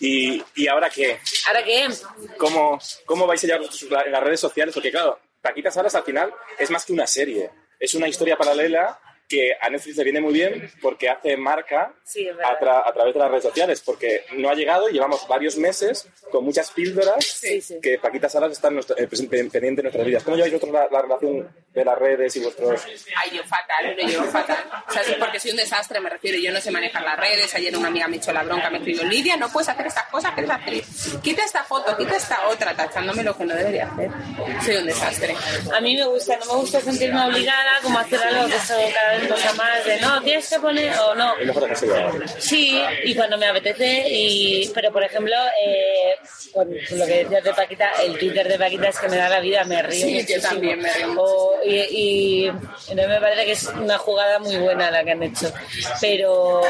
¿Y, ¿Y ahora qué? ¿Ahora qué? ¿Cómo, ¿Cómo vais a llevar las redes sociales? Porque claro, Paquita Salas al final es más que una serie. Es una historia paralela que a Netflix le viene muy bien porque hace marca Sí, a, tra- a través de las redes sociales, porque no ha llegado y llevamos varios meses con muchas píldoras Sí, sí. que Paquita Salas está en nuestra- eh, pues, pen- pendiente de nuestras vidas. ¿Cómo lleváis vosotros la, la relación de las redes y vuestros... Ay, yo fatal, lo llevo fatal. O sea, sí, porque soy un desastre, me refiero. Yo no sé manejar las redes. Ayer una amiga me echó la bronca, me escribió, Lidia, no puedes hacer estas cosas que eres actriz. Quita esta foto, quita esta otra, tachándome lo que no debería hacer. Soy un desastre. A mí me gusta, no me gusta sentirme obligada como a hacer algo que cada vez cosa más de no, tienes que poner o no. Sí, y cuando me apetece, y pero por ejemplo, eh, con lo que decías de Paquita, el Twitter de Paquita es que me da la vida, me río. Sí, yo muchísimo. también me río O- y, y, no me parece que es una jugada muy buena la que han hecho. Pero.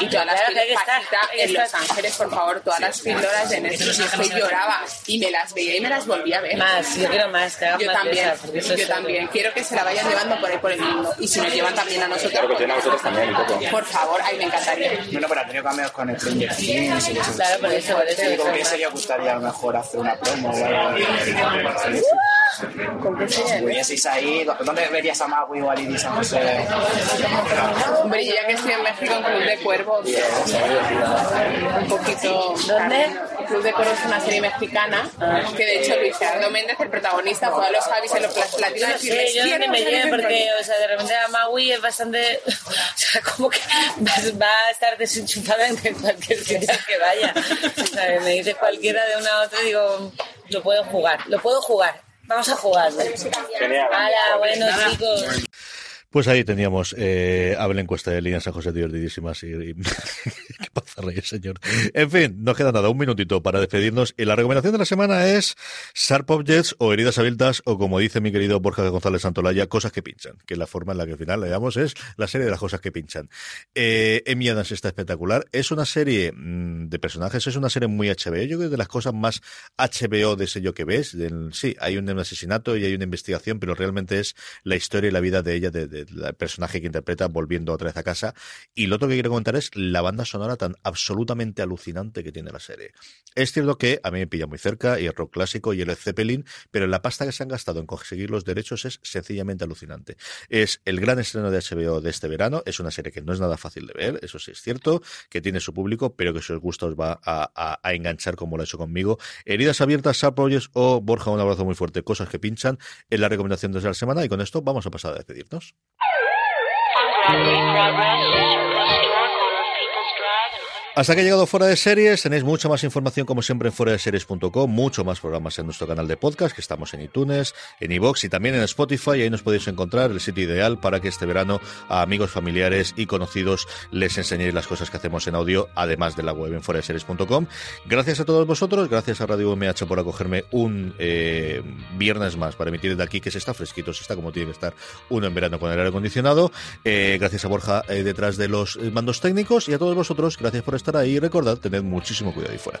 Y todas las claro que estar, Paquita, que en Los estar. Ángeles, por favor, todas las píldoras de Netflix, que lloraba y me las veía y me las volvía a ver. Más, yo quiero más, que hagan Yo más de también, esas, yo también. Quiero que se la vayan llevando por ahí por el mundo. Y si nos llevan también a nosotros, Claro que tiene a vosotros también un poco. por favor, ay, me encantaría. Bueno, pero ha tenido cameos con el Stranger Things y eso. Claro, por eso, por eso. ¿Y con serie os gustaría a lo mejor hacer una promo o algo? ¿Con qué? ¿Vieseis ahí? ¿Dónde verías a Magui o a Lili San José? Hombre, ya que estoy en México en Club de Cuervos, un poquito... ¿Dónde? Club de Cuervos es una serie mexicana, que de hecho Luis Gerardo Méndez, el protagonista, fue a los Javis en los platinos no decirles, sé, yo "Quiero no me lleve porque, Rollo". o sea, de repente a Maui es bastante, o sea, como que va, a estar desenchufada en cualquier sitio que vaya. O sea, me dice cualquiera de una a otra y digo, lo puedo jugar, lo puedo jugar. Vamos a jugar. Genial. Hola, bueno chicos. Pues ahí teníamos eh, a la encuesta de líneas San José divertidísimas y, y señor. En fin, nos queda nada, un minutito para despedirnos. Y la recomendación de la semana es Sharp Objects o heridas abiertas o como dice mi querido Borja González Santolaya, cosas que pinchan, que la forma en la que al final le llamamos es la serie de las cosas que pinchan. Eh, Adams está espectacular. Es una serie mm, de personajes, es una serie muy HBO. Yo creo que de las cosas más HBO de sello que ves. Del, sí, hay un asesinato y hay una investigación, pero realmente es la historia y la vida de ella, de, de el personaje que interpreta volviendo otra vez a casa. Y lo otro que quiero comentar es la banda sonora tan absolutamente alucinante que tiene la serie. Es cierto que a mí me pilla muy cerca y el rock clásico y el Zeppelin, pero la pasta que se han gastado en conseguir los derechos es sencillamente alucinante. Es el gran estreno de HBO de este verano, es una serie que no es nada fácil de ver, eso sí es cierto, que tiene su público, pero que si os gusta os va a, enganchar como lo ha hecho conmigo. Heridas abiertas, Sharp o Borja, un abrazo muy fuerte, cosas que pinchan, en la recomendación de la semana y con esto vamos a pasar a despedirnos. Hasta que ha llegado Fuera de Series, tenéis mucha más información como siempre en fuera de series.com, mucho más programas en nuestro canal de podcast, que estamos en iTunes, en iVoox y también en Spotify, y ahí nos podéis encontrar el sitio ideal para que este verano a amigos, familiares y conocidos les enseñéis las cosas que hacemos en audio, además de la web en fuera de series.com. Gracias a todos vosotros, gracias a Radio UMH por acogerme un eh, viernes más para emitir de aquí, que se está fresquito, se está como tiene que estar uno en verano con el aire acondicionado. Eh, gracias a Borja eh, detrás de los mandos técnicos y a todos vosotros, gracias por estar ahí y recordad, tened muchísimo cuidado ahí fuera.